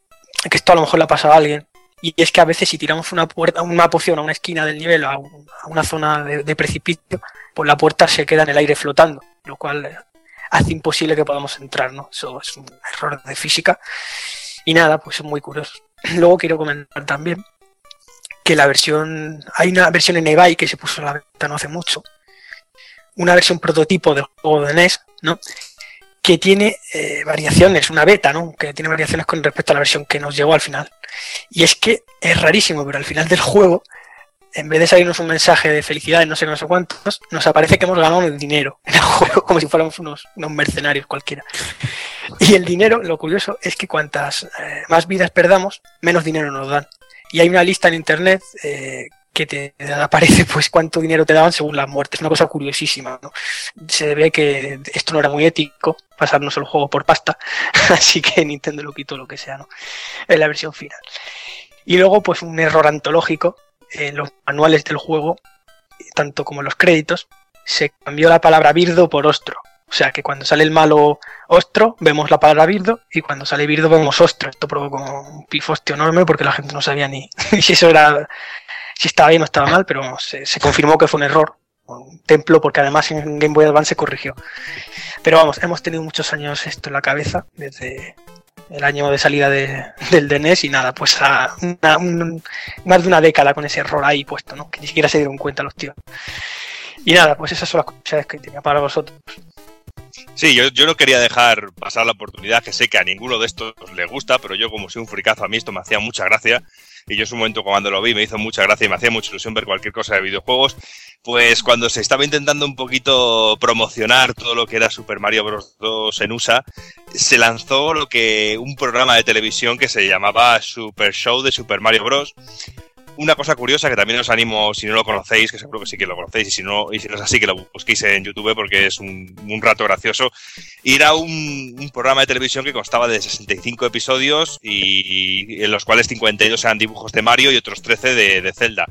que esto a lo mejor le ha pasado a alguien. Y es que a veces si tiramos una puerta, una poción a una esquina del nivel, a, un- a una zona de, de precipicio, pues la puerta se queda en el aire flotando, lo cual eh, hace imposible que podamos entrar, ¿no? Eso es un error de física. Y nada, pues es muy curioso. Luego quiero comentar también que la versión, hay una versión en eBay que se puso a la venta no hace mucho, una versión prototipo del juego de NES, ¿no? Que tiene eh, variaciones, una beta, ¿no? Que tiene variaciones con respecto a la versión que nos llegó al final. Y es que es rarísimo, pero al final del juego, en vez de salirnos un mensaje de felicidad, no sé, no sé cuántos, nos aparece que hemos ganado el dinero en el juego, como si fuéramos unos, mercenarios cualquiera. Y el dinero, lo curioso es que cuantas eh, más vidas perdamos, menos dinero nos dan. Y hay una lista en internet eh, que te aparece pues cuánto dinero te daban según las muertes. Una cosa curiosísima, ¿no? Se ve que esto no era muy ético, pasarnos el juego por pasta, así que Nintendo lo quitó lo que sea, ¿no? En la versión final. Y luego, pues un error antológico en los manuales del juego, tanto como en los créditos, se cambió la palabra birdo por ostro. O sea que cuando sale el malo ostro, vemos la palabra birdo, y cuando sale birdo vemos ostro. Esto provocó un pifostio enorme porque la gente no sabía ni si eso era, si estaba bien o estaba mal, pero se, se confirmó que fue un error un templo, porque además en Game Boy Advance se corrigió. Pero vamos, hemos tenido muchos años esto en la cabeza, desde el año de salida de- del DNS y nada, pues a más de una década con ese error ahí puesto, ¿no? Que ni siquiera se dieron cuenta los tíos. Y nada, pues esas son las curiosidades que tenía para vosotros. Sí, yo, yo no quería dejar pasar la oportunidad, que sé que a ninguno de estos le gusta, pero yo como soy un fricazo, a mí esto me hacía mucha gracia. Y yo en su momento cuando lo vi me hizo mucha gracia y me hacía mucha ilusión ver cualquier cosa de videojuegos. Pues cuando se estaba intentando un poquito promocionar todo lo que era Super Mario Bros. 2 en USA, se lanzó lo que un programa de televisión que se llamaba Super Show de Super Mario Bros. Una cosa curiosa que también os animo, si no lo conocéis, que seguro que sí que lo conocéis, y si no, y si no es así, que lo busquéis en YouTube porque es un, rato gracioso. Y era un, programa de televisión que constaba de 65 episodios y, en los cuales 52 eran dibujos de Mario y otros 13 de, de Zelda.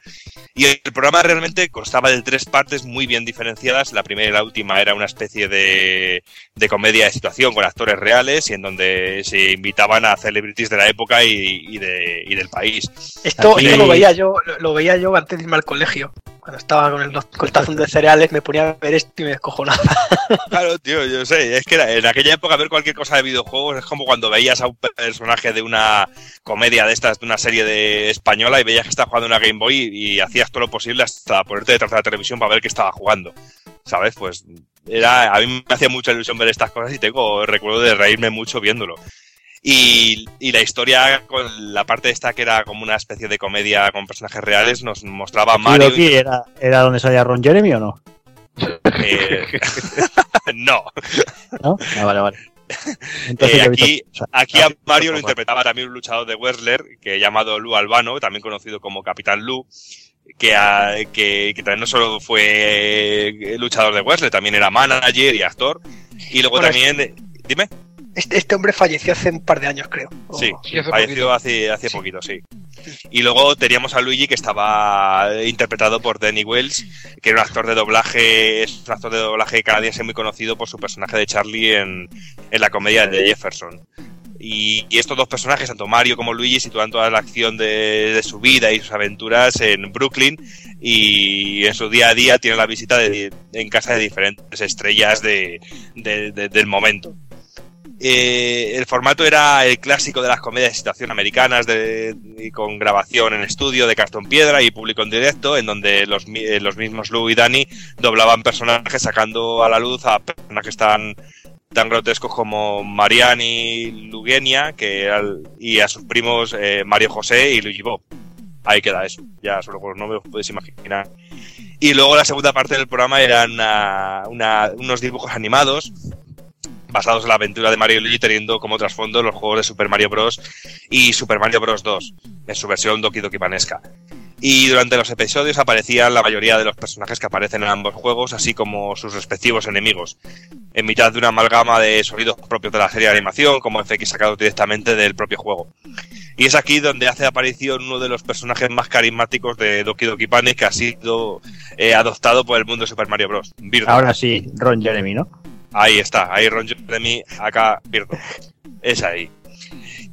Y el programa realmente constaba de tres partes muy bien diferenciadas. La primera y la última era una especie de, de comedia de situación con actores reales y en donde se invitaban a celebrities de la época y, y de, y del país. Esto, Aquí- esto lo veía yo, lo, lo veía yo antes de irme al colegio. Cuando estaba con el, con tazón de cereales me ponía a ver esto y me descojonaba. Claro, tío, yo sé, es que en aquella época ver cualquier cosa de videojuegos es como cuando veías a un personaje de una comedia de estas, de una serie de española y veías que estaba jugando una Game Boy y, y hacías todo lo posible hasta ponerte detrás de la televisión para ver qué estaba jugando. ¿Sabes? Pues era, a mí me hacía mucha ilusión ver estas cosas y tengo recuerdo de reírme mucho viéndolo. Y, y la historia con la parte esta que era como una especie de comedia con personajes reales nos mostraba a Mario. ¿Loki era, era donde salía Ron Jeremy o no? eh, no. ¿No? Ah, vale, vale. Entonces Eh, aquí, aquí a Mario lo interpretaba también un luchador de Wrestler que llamado Lu Albano, también conocido como Capitán Lu, que, a- que, que también no solo fue luchador de Wrestler, también era manager y actor. Y luego Bueno, también, eh, dime, Este, este hombre falleció hace un par de años, creo. sí, Sí, hace falleció hace, hace poquito, sí. Y luego teníamos a Luigi que estaba interpretado por Danny Wells, que era un actor de doblaje, es un actor de doblaje canadiense muy conocido por su personaje de Charlie en, en la comedia de Jefferson. Y, y estos dos personajes, tanto Mario como Luigi, sitúan toda la acción de, de su vida y sus aventuras en Brooklyn y en su día a día tienen la visita de- en casa de diferentes estrellas de- de- de- del momento. Eh, el formato era el clásico de las comedias de situación americanas de, con grabación en estudio de cartón piedra y público en directo, en donde los, eh, los mismos Lou y Danny doblaban personajes sacando a la luz a personajes tan, tan grotescos como Mariani Lugenia que y a sus primos eh, Mario José y Luigi Bob. Ahí queda eso, ya solo con los nombres os podéis imaginar. Y luego la segunda parte del programa eran una- unos dibujos animados basados en la aventura de Mario y Luigi teniendo como trasfondo los juegos de Super Mario Bros. y Super Mario Bros. 2 en su versión Doki Doki Panesca. Y durante los episodios aparecían la mayoría de los personajes que aparecen en ambos juegos, así como sus respectivos enemigos, en mitad de una amalgama de sonidos propios de la serie de animación, como FX sacados directamente del propio juego. Y es aquí donde hace aparición uno de los personajes más carismáticos de Doki Doki Panic que ha sido eh, adoptado por el mundo de Super Mario Bros. Ahora sí, Ron Jeremy, ¿no? Ahí está, ahí Ron Jeremy, acá Birdo. Es ahí.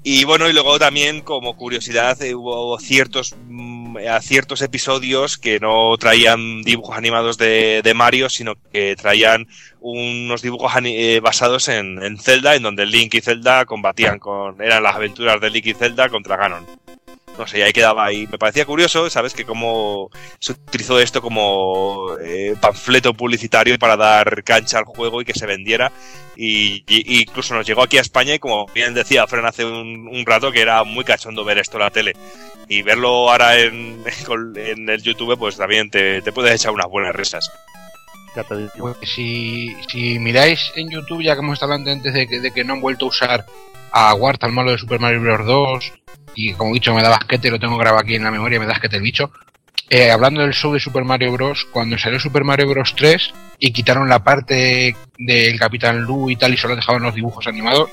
Y bueno, y luego también como curiosidad eh, hubo ciertos, mm, ciertos episodios que no traían dibujos animados de, Mario, sino que traían unos dibujos eh, basados en, en Zelda, en donde Link y Zelda combatían con... eran las aventuras de Link y Zelda contra Ganon. No sé, y ahí quedaba ahí. Me parecía curioso, ¿sabes? Que cómo se utilizó esto como eh, panfleto publicitario para dar cancha al juego y que se vendiera. Y, y- y incluso nos llegó aquí a España y como bien decía Fran hace un, rato que era muy cachondo ver esto en la tele. Y verlo ahora en, en el YouTube pues también te, te puedes echar unas buenas risas. Pues si, si miráis en YouTube, ya que hemos estado hablando antes de que, de que no han vuelto a usar a Wart, al malo de Super Mario Bros. 2, y como he dicho, me da basquete, lo tengo grabado aquí en la memoria, me da basquete el bicho. Eh, hablando del show de Super Mario Bros., cuando salió Super Mario Bros. 3 y quitaron la parte del Capitán Lu y tal, y solo dejaban los dibujos animados,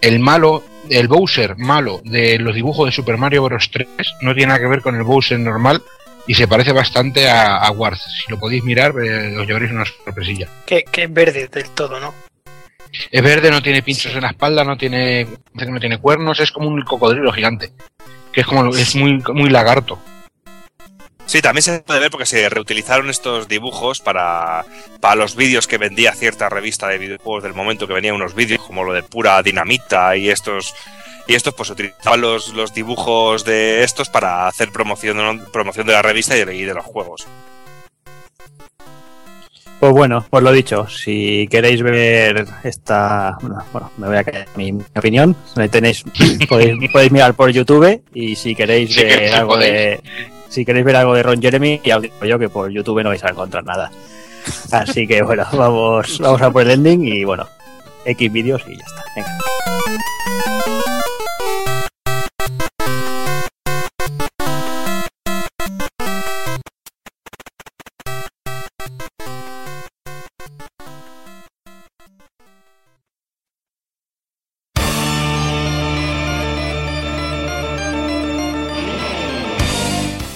el malo, el Bowser malo de los dibujos de Super Mario Bros. 3 no tiene nada que ver con el Bowser normal y se parece bastante a, a Wart. Si lo podéis mirar, eh, os llevaréis una sorpresilla. Que es verde del todo, ¿no? Es verde, no tiene pinchos en la espalda, no tiene, no tiene cuernos, es como un cocodrilo gigante. Que es como es muy, muy lagarto. Sí, también se puede ver porque se reutilizaron estos dibujos para, para los vídeos que vendía cierta revista de videojuegos del momento, que venían unos vídeos como lo de pura dinamita y estos y estos pues utilizaban los, los dibujos de estos para hacer promoción, promoción de la revista y de, y de los juegos. Pues bueno, pues lo dicho, si queréis ver esta, bueno, me voy a quedar mi, mi opinión, tenéis, podéis, podéis mirar por YouTube y si queréis Sí ver algo podéis. de, si queréis ver algo de Ron Jeremy, ya os digo yo que por YouTube no vais a encontrar nada. Así que bueno, vamos, vamos a por el ending y bueno, X vídeos y ya está. Venga.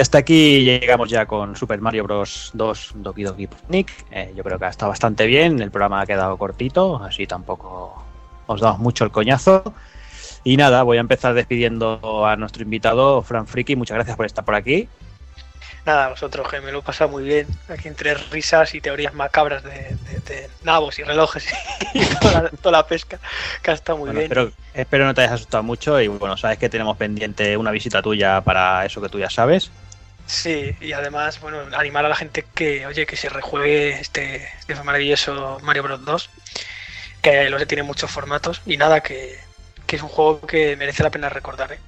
Y hasta aquí llegamos ya con Super Mario Bros. 2 Doki Doki Picnic. Eh, yo creo que ha estado bastante bien, el programa ha quedado cortito, así tampoco os damos mucho el coñazo. Y nada, voy a empezar despidiendo a nuestro invitado, Fran Friki. Muchas gracias por estar por aquí. Nada, vosotros que me lo he pasado muy bien, aquí entre risas y teorías macabras de, de- de nabos y relojes y toda la, toda la pesca, que ha estado muy Bueno, bien. espero, espero no te hayas asustado mucho y bueno, sabes que tenemos pendiente una visita tuya para eso que tú ya sabes. Sí, y además, bueno, animar a la gente que, oye, que se rejuegue este, este maravilloso Mario Bros 2, que lo tiene muchos formatos, y nada, que, que es un juego que merece la pena recordar, ¿eh?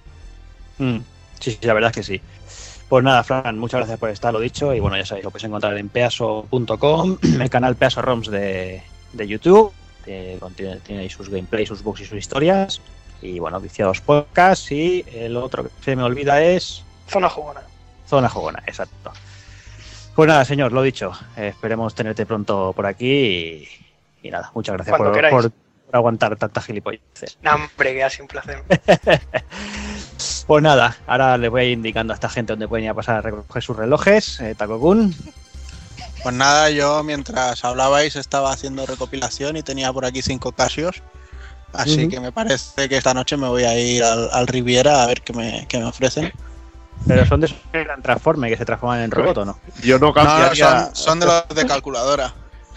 Mm, sí, sí, la verdad es que sí. Pues nada, Fran, muchas gracias por estar, lo dicho. Y bueno, ya sabéis, lo podéis encontrar en peaso.com, el canal Peaso ROMs de, de YouTube. que contiene, tiene ahí sus gameplays, sus bugs y sus historias. Y bueno, Viciados Podcast. Y el otro que se me olvida es Zona jugona. Zona Jugona, exacto. Pues nada, señor, lo dicho. eh, esperemos tenerte pronto por aquí. Y, y nada, muchas gracias por, queráis. por- por aguantar tantas gilipolleces. No, hombre, que ha sido un placer. Pues nada, ahora les voy a ir indicando a esta gente dónde pueden ir a pasar a recoger sus relojes. Eh, Takokun. Pues nada, yo mientras hablabais estaba haciendo recopilación y tenía por aquí cinco casios. Así que me parece que esta noche me voy a ir al, al Riviera a ver qué me, qué me ofrecen. Pero son de esos que eran transforme, que se transforman en robot o no. Yo no No, no, cambiaría son, son de los de calculadora.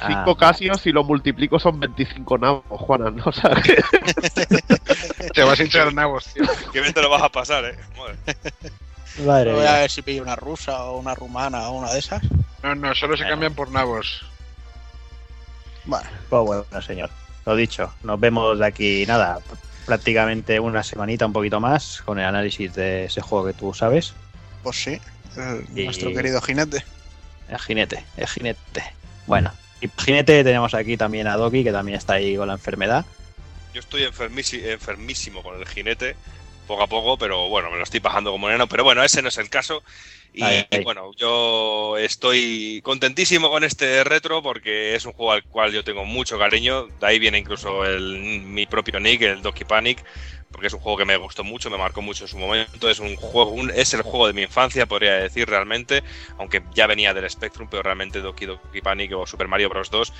cinco Ah. casios si lo multiplico son 25 navos, Juana, ¿no? O sea, que- Te vas a hinchar nabos, tío. Qué bien te lo vas a pasar, eh. Madre. Madre Voy a ver si pillo una rusa o una rumana o una de esas. No, no, solo se cambian por nabos. Bueno, Pues bueno, señor. Lo dicho, nos vemos de aquí, nada, prácticamente una semanita, un poquito más, con el análisis de ese juego que tú sabes. pues sí. el- Y- Nuestro querido jinete. El jinete, el jinete. Bueno, y jinete tenemos aquí también a Doki, que también está ahí con la enfermedad. Yo estoy enfermísimo con el jinete, poco a poco, pero bueno, me lo estoy bajando como enano. Pero bueno, ese no es el caso. Y, Ahí, ahí. y bueno, yo estoy contentísimo con este retro porque es un juego al cual yo tengo mucho cariño. De ahí viene incluso el, mi propio nick, el Doki Panic, porque es un juego que me gustó mucho, me marcó mucho en su momento. Es un juego, un- es el juego de mi infancia, podría decir realmente, aunque ya venía del Spectrum, pero realmente Doki Doki Panic o Super Mario Bros. 2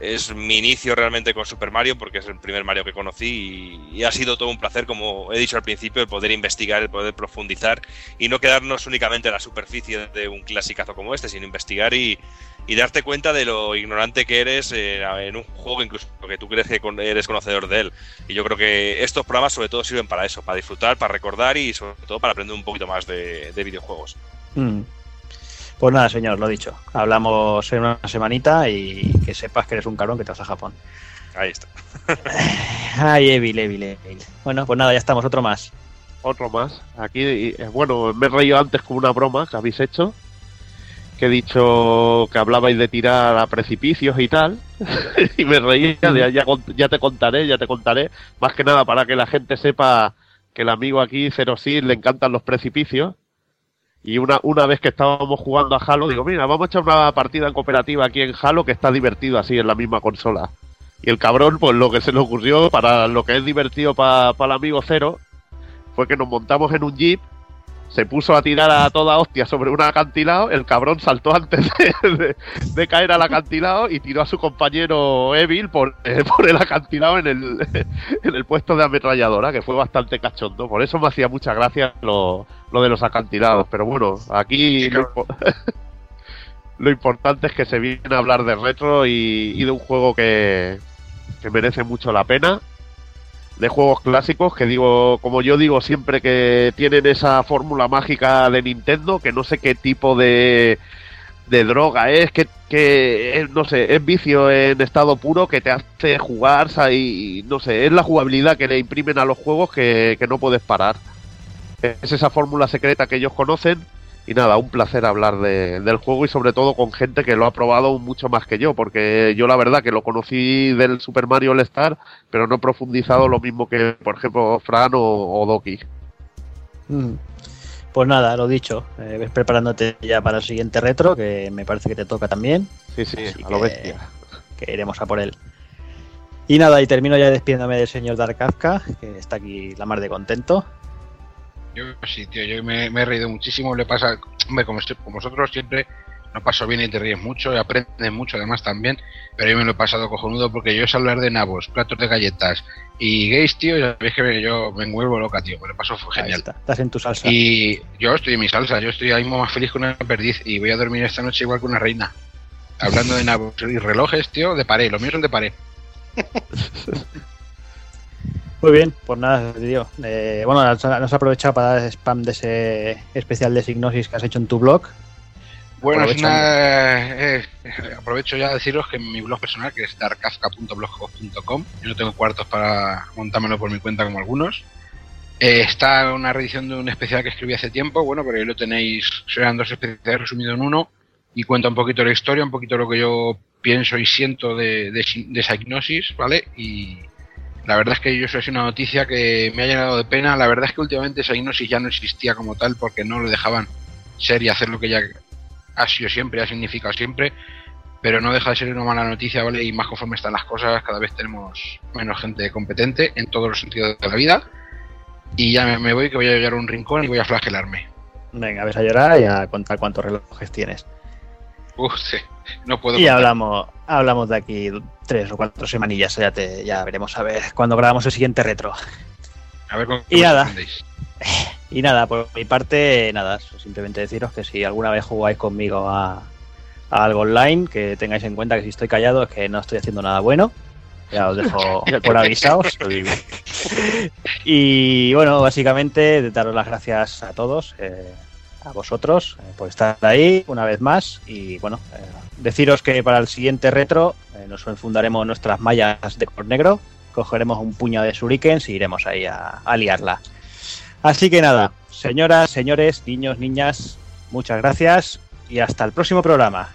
es mi inicio realmente con Super Mario porque es el primer Mario que conocí y, ha sido todo un placer, como he dicho al principio, el poder investigar, el poder profundizar y no quedarnos únicamente en la superficie de un clasicazo como este, sino investigar y, y darte cuenta de lo ignorante que eres eh, en un juego incluso que tú crees que eres conocedor de él. Y yo creo que estos programas sobre todo sirven para eso, para disfrutar, para recordar y sobre todo para aprender un poquito más de, de videojuegos. Mm. Pues nada, señor, lo dicho. Hablamos en una semanita y que sepas que eres un cabrón que te vas a Japón. Ahí está. Ay, Evil, Evil, Evil. Bueno, pues nada, ya estamos, otro más. Otro más. Aquí, eh, bueno, me he reído antes con una broma que habéis hecho. Que he dicho que hablabais de tirar a precipicios y tal. y me reía, de, ya, ya te contaré, ya te contaré. Más que nada para que la gente sepa que el amigo aquí, Zero Sir, le encantan los precipicios. Y una, una vez que estábamos jugando a Halo, digo, mira, vamos a echar una partida en cooperativa aquí en Halo que está divertido así en la misma consola. Y el cabrón, pues lo que se le ocurrió para lo que es divertido para el amigo cero, fue que nos montamos en un jeep, se puso a tirar a toda hostia sobre un acantilado, el cabrón saltó antes de, caer al acantilado y tiró a su compañero Evil por, eh, por el acantilado en el, en el puesto de ametralladora, que fue bastante cachondo. Por eso me hacía mucha gracia lo, lo de los acantilados. Pero bueno, aquí lo, impo- lo importante es que se viene a hablar de retro y, y de un juego que, que merece mucho la pena de juegos clásicos que digo, como yo digo siempre que tienen esa fórmula mágica de Nintendo, que no sé qué tipo de, de droga es, que, que es, no sé, es vicio en estado puro que te hace jugar, y no sé, es la jugabilidad que le imprimen a los juegos que, que no puedes parar. Es esa fórmula secreta que ellos conocen y nada, un placer hablar de- del juego y sobre todo con gente que lo ha probado mucho más que yo, porque yo la verdad que lo conocí del Super Mario All Star, pero no he profundizado lo mismo que, por ejemplo, Fran o, o Doki. Mm. Pues nada, lo dicho, eh, ves preparándote ya para el siguiente retro, que me parece que te toca también. Sí, sí, Así a lo que- bestia. Que iremos a por él. Y nada, y termino ya despidiéndome del señor Dark Kafka, que está aquí la mar de contento. Yo sí, tío, yo me, me he reído muchísimo. Le pasa, hombre, como, estoy- como vosotros siempre lo paso bien y te ríes mucho y aprendes mucho además también. Pero yo me lo he pasado cojonudo porque yo es hablar de nabos, platos de galletas y gays, tío. Ya veis que yo me vuelvo loca, tío. Me lo paso fue genial. está, estás en tu salsa. Y yo estoy en mi salsa, yo estoy ahí mismo más feliz que una perdiz y voy a dormir esta noche igual que una reina. Hablando de nabos y relojes, tío, de pared, los míos son de pared. Muy bien, pues nada, tío. Eh, bueno, nos has aprovechado para dar spam de ese especial de Signosis que has hecho en tu blog. Bueno, es una, eh, aprovecho ya a deciros que en mi blog personal, que es darkafka.blogspot.com, yo no tengo cuartos para montármelo por mi cuenta como algunos. Eh, está una reedición de un especial que escribí hace tiempo, bueno, pero ahí lo tenéis, serán dos especiales resumidos en uno, y cuenta un poquito la historia, un poquito lo que yo pienso y siento de, de, de esa hipnosis, ¿vale? Y la verdad es que yo soy una noticia que me ha llenado de pena. La verdad es que últimamente esa hipnosis ya no existía como tal porque no lo dejaban ser y hacer lo que ya ha sido siempre, ha significado siempre, pero no deja de ser una mala noticia, ¿vale? Y más conforme están las cosas, cada vez tenemos menos gente competente en todos los sentidos de la vida. Y ya me, me voy, que voy a llegar a un rincón y voy a flagelarme. Venga, ves a llorar y a contar cuántos relojes tienes. Uf, sí, no puedo. Y contar. hablamos, hablamos de aquí tres o cuatro semanillas, ya, te, ya veremos a ver cuando grabamos el siguiente retro. A ver con Y nada. Y nada, por mi parte, nada, simplemente deciros que si alguna vez jugáis conmigo a, a algo online, que tengáis en cuenta que si estoy callado es que no estoy haciendo nada bueno. Ya os dejo por avisados. Y bueno, básicamente daros las gracias a todos, eh, a vosotros, eh, por estar ahí una vez más. Y bueno, eh, deciros que para el siguiente retro eh, nos enfundaremos nuestras mallas de color negro, cogeremos un puño de shurikens y iremos ahí a liarla. Así que nada, señoras, señores, niños, niñas, muchas gracias y hasta el próximo programa.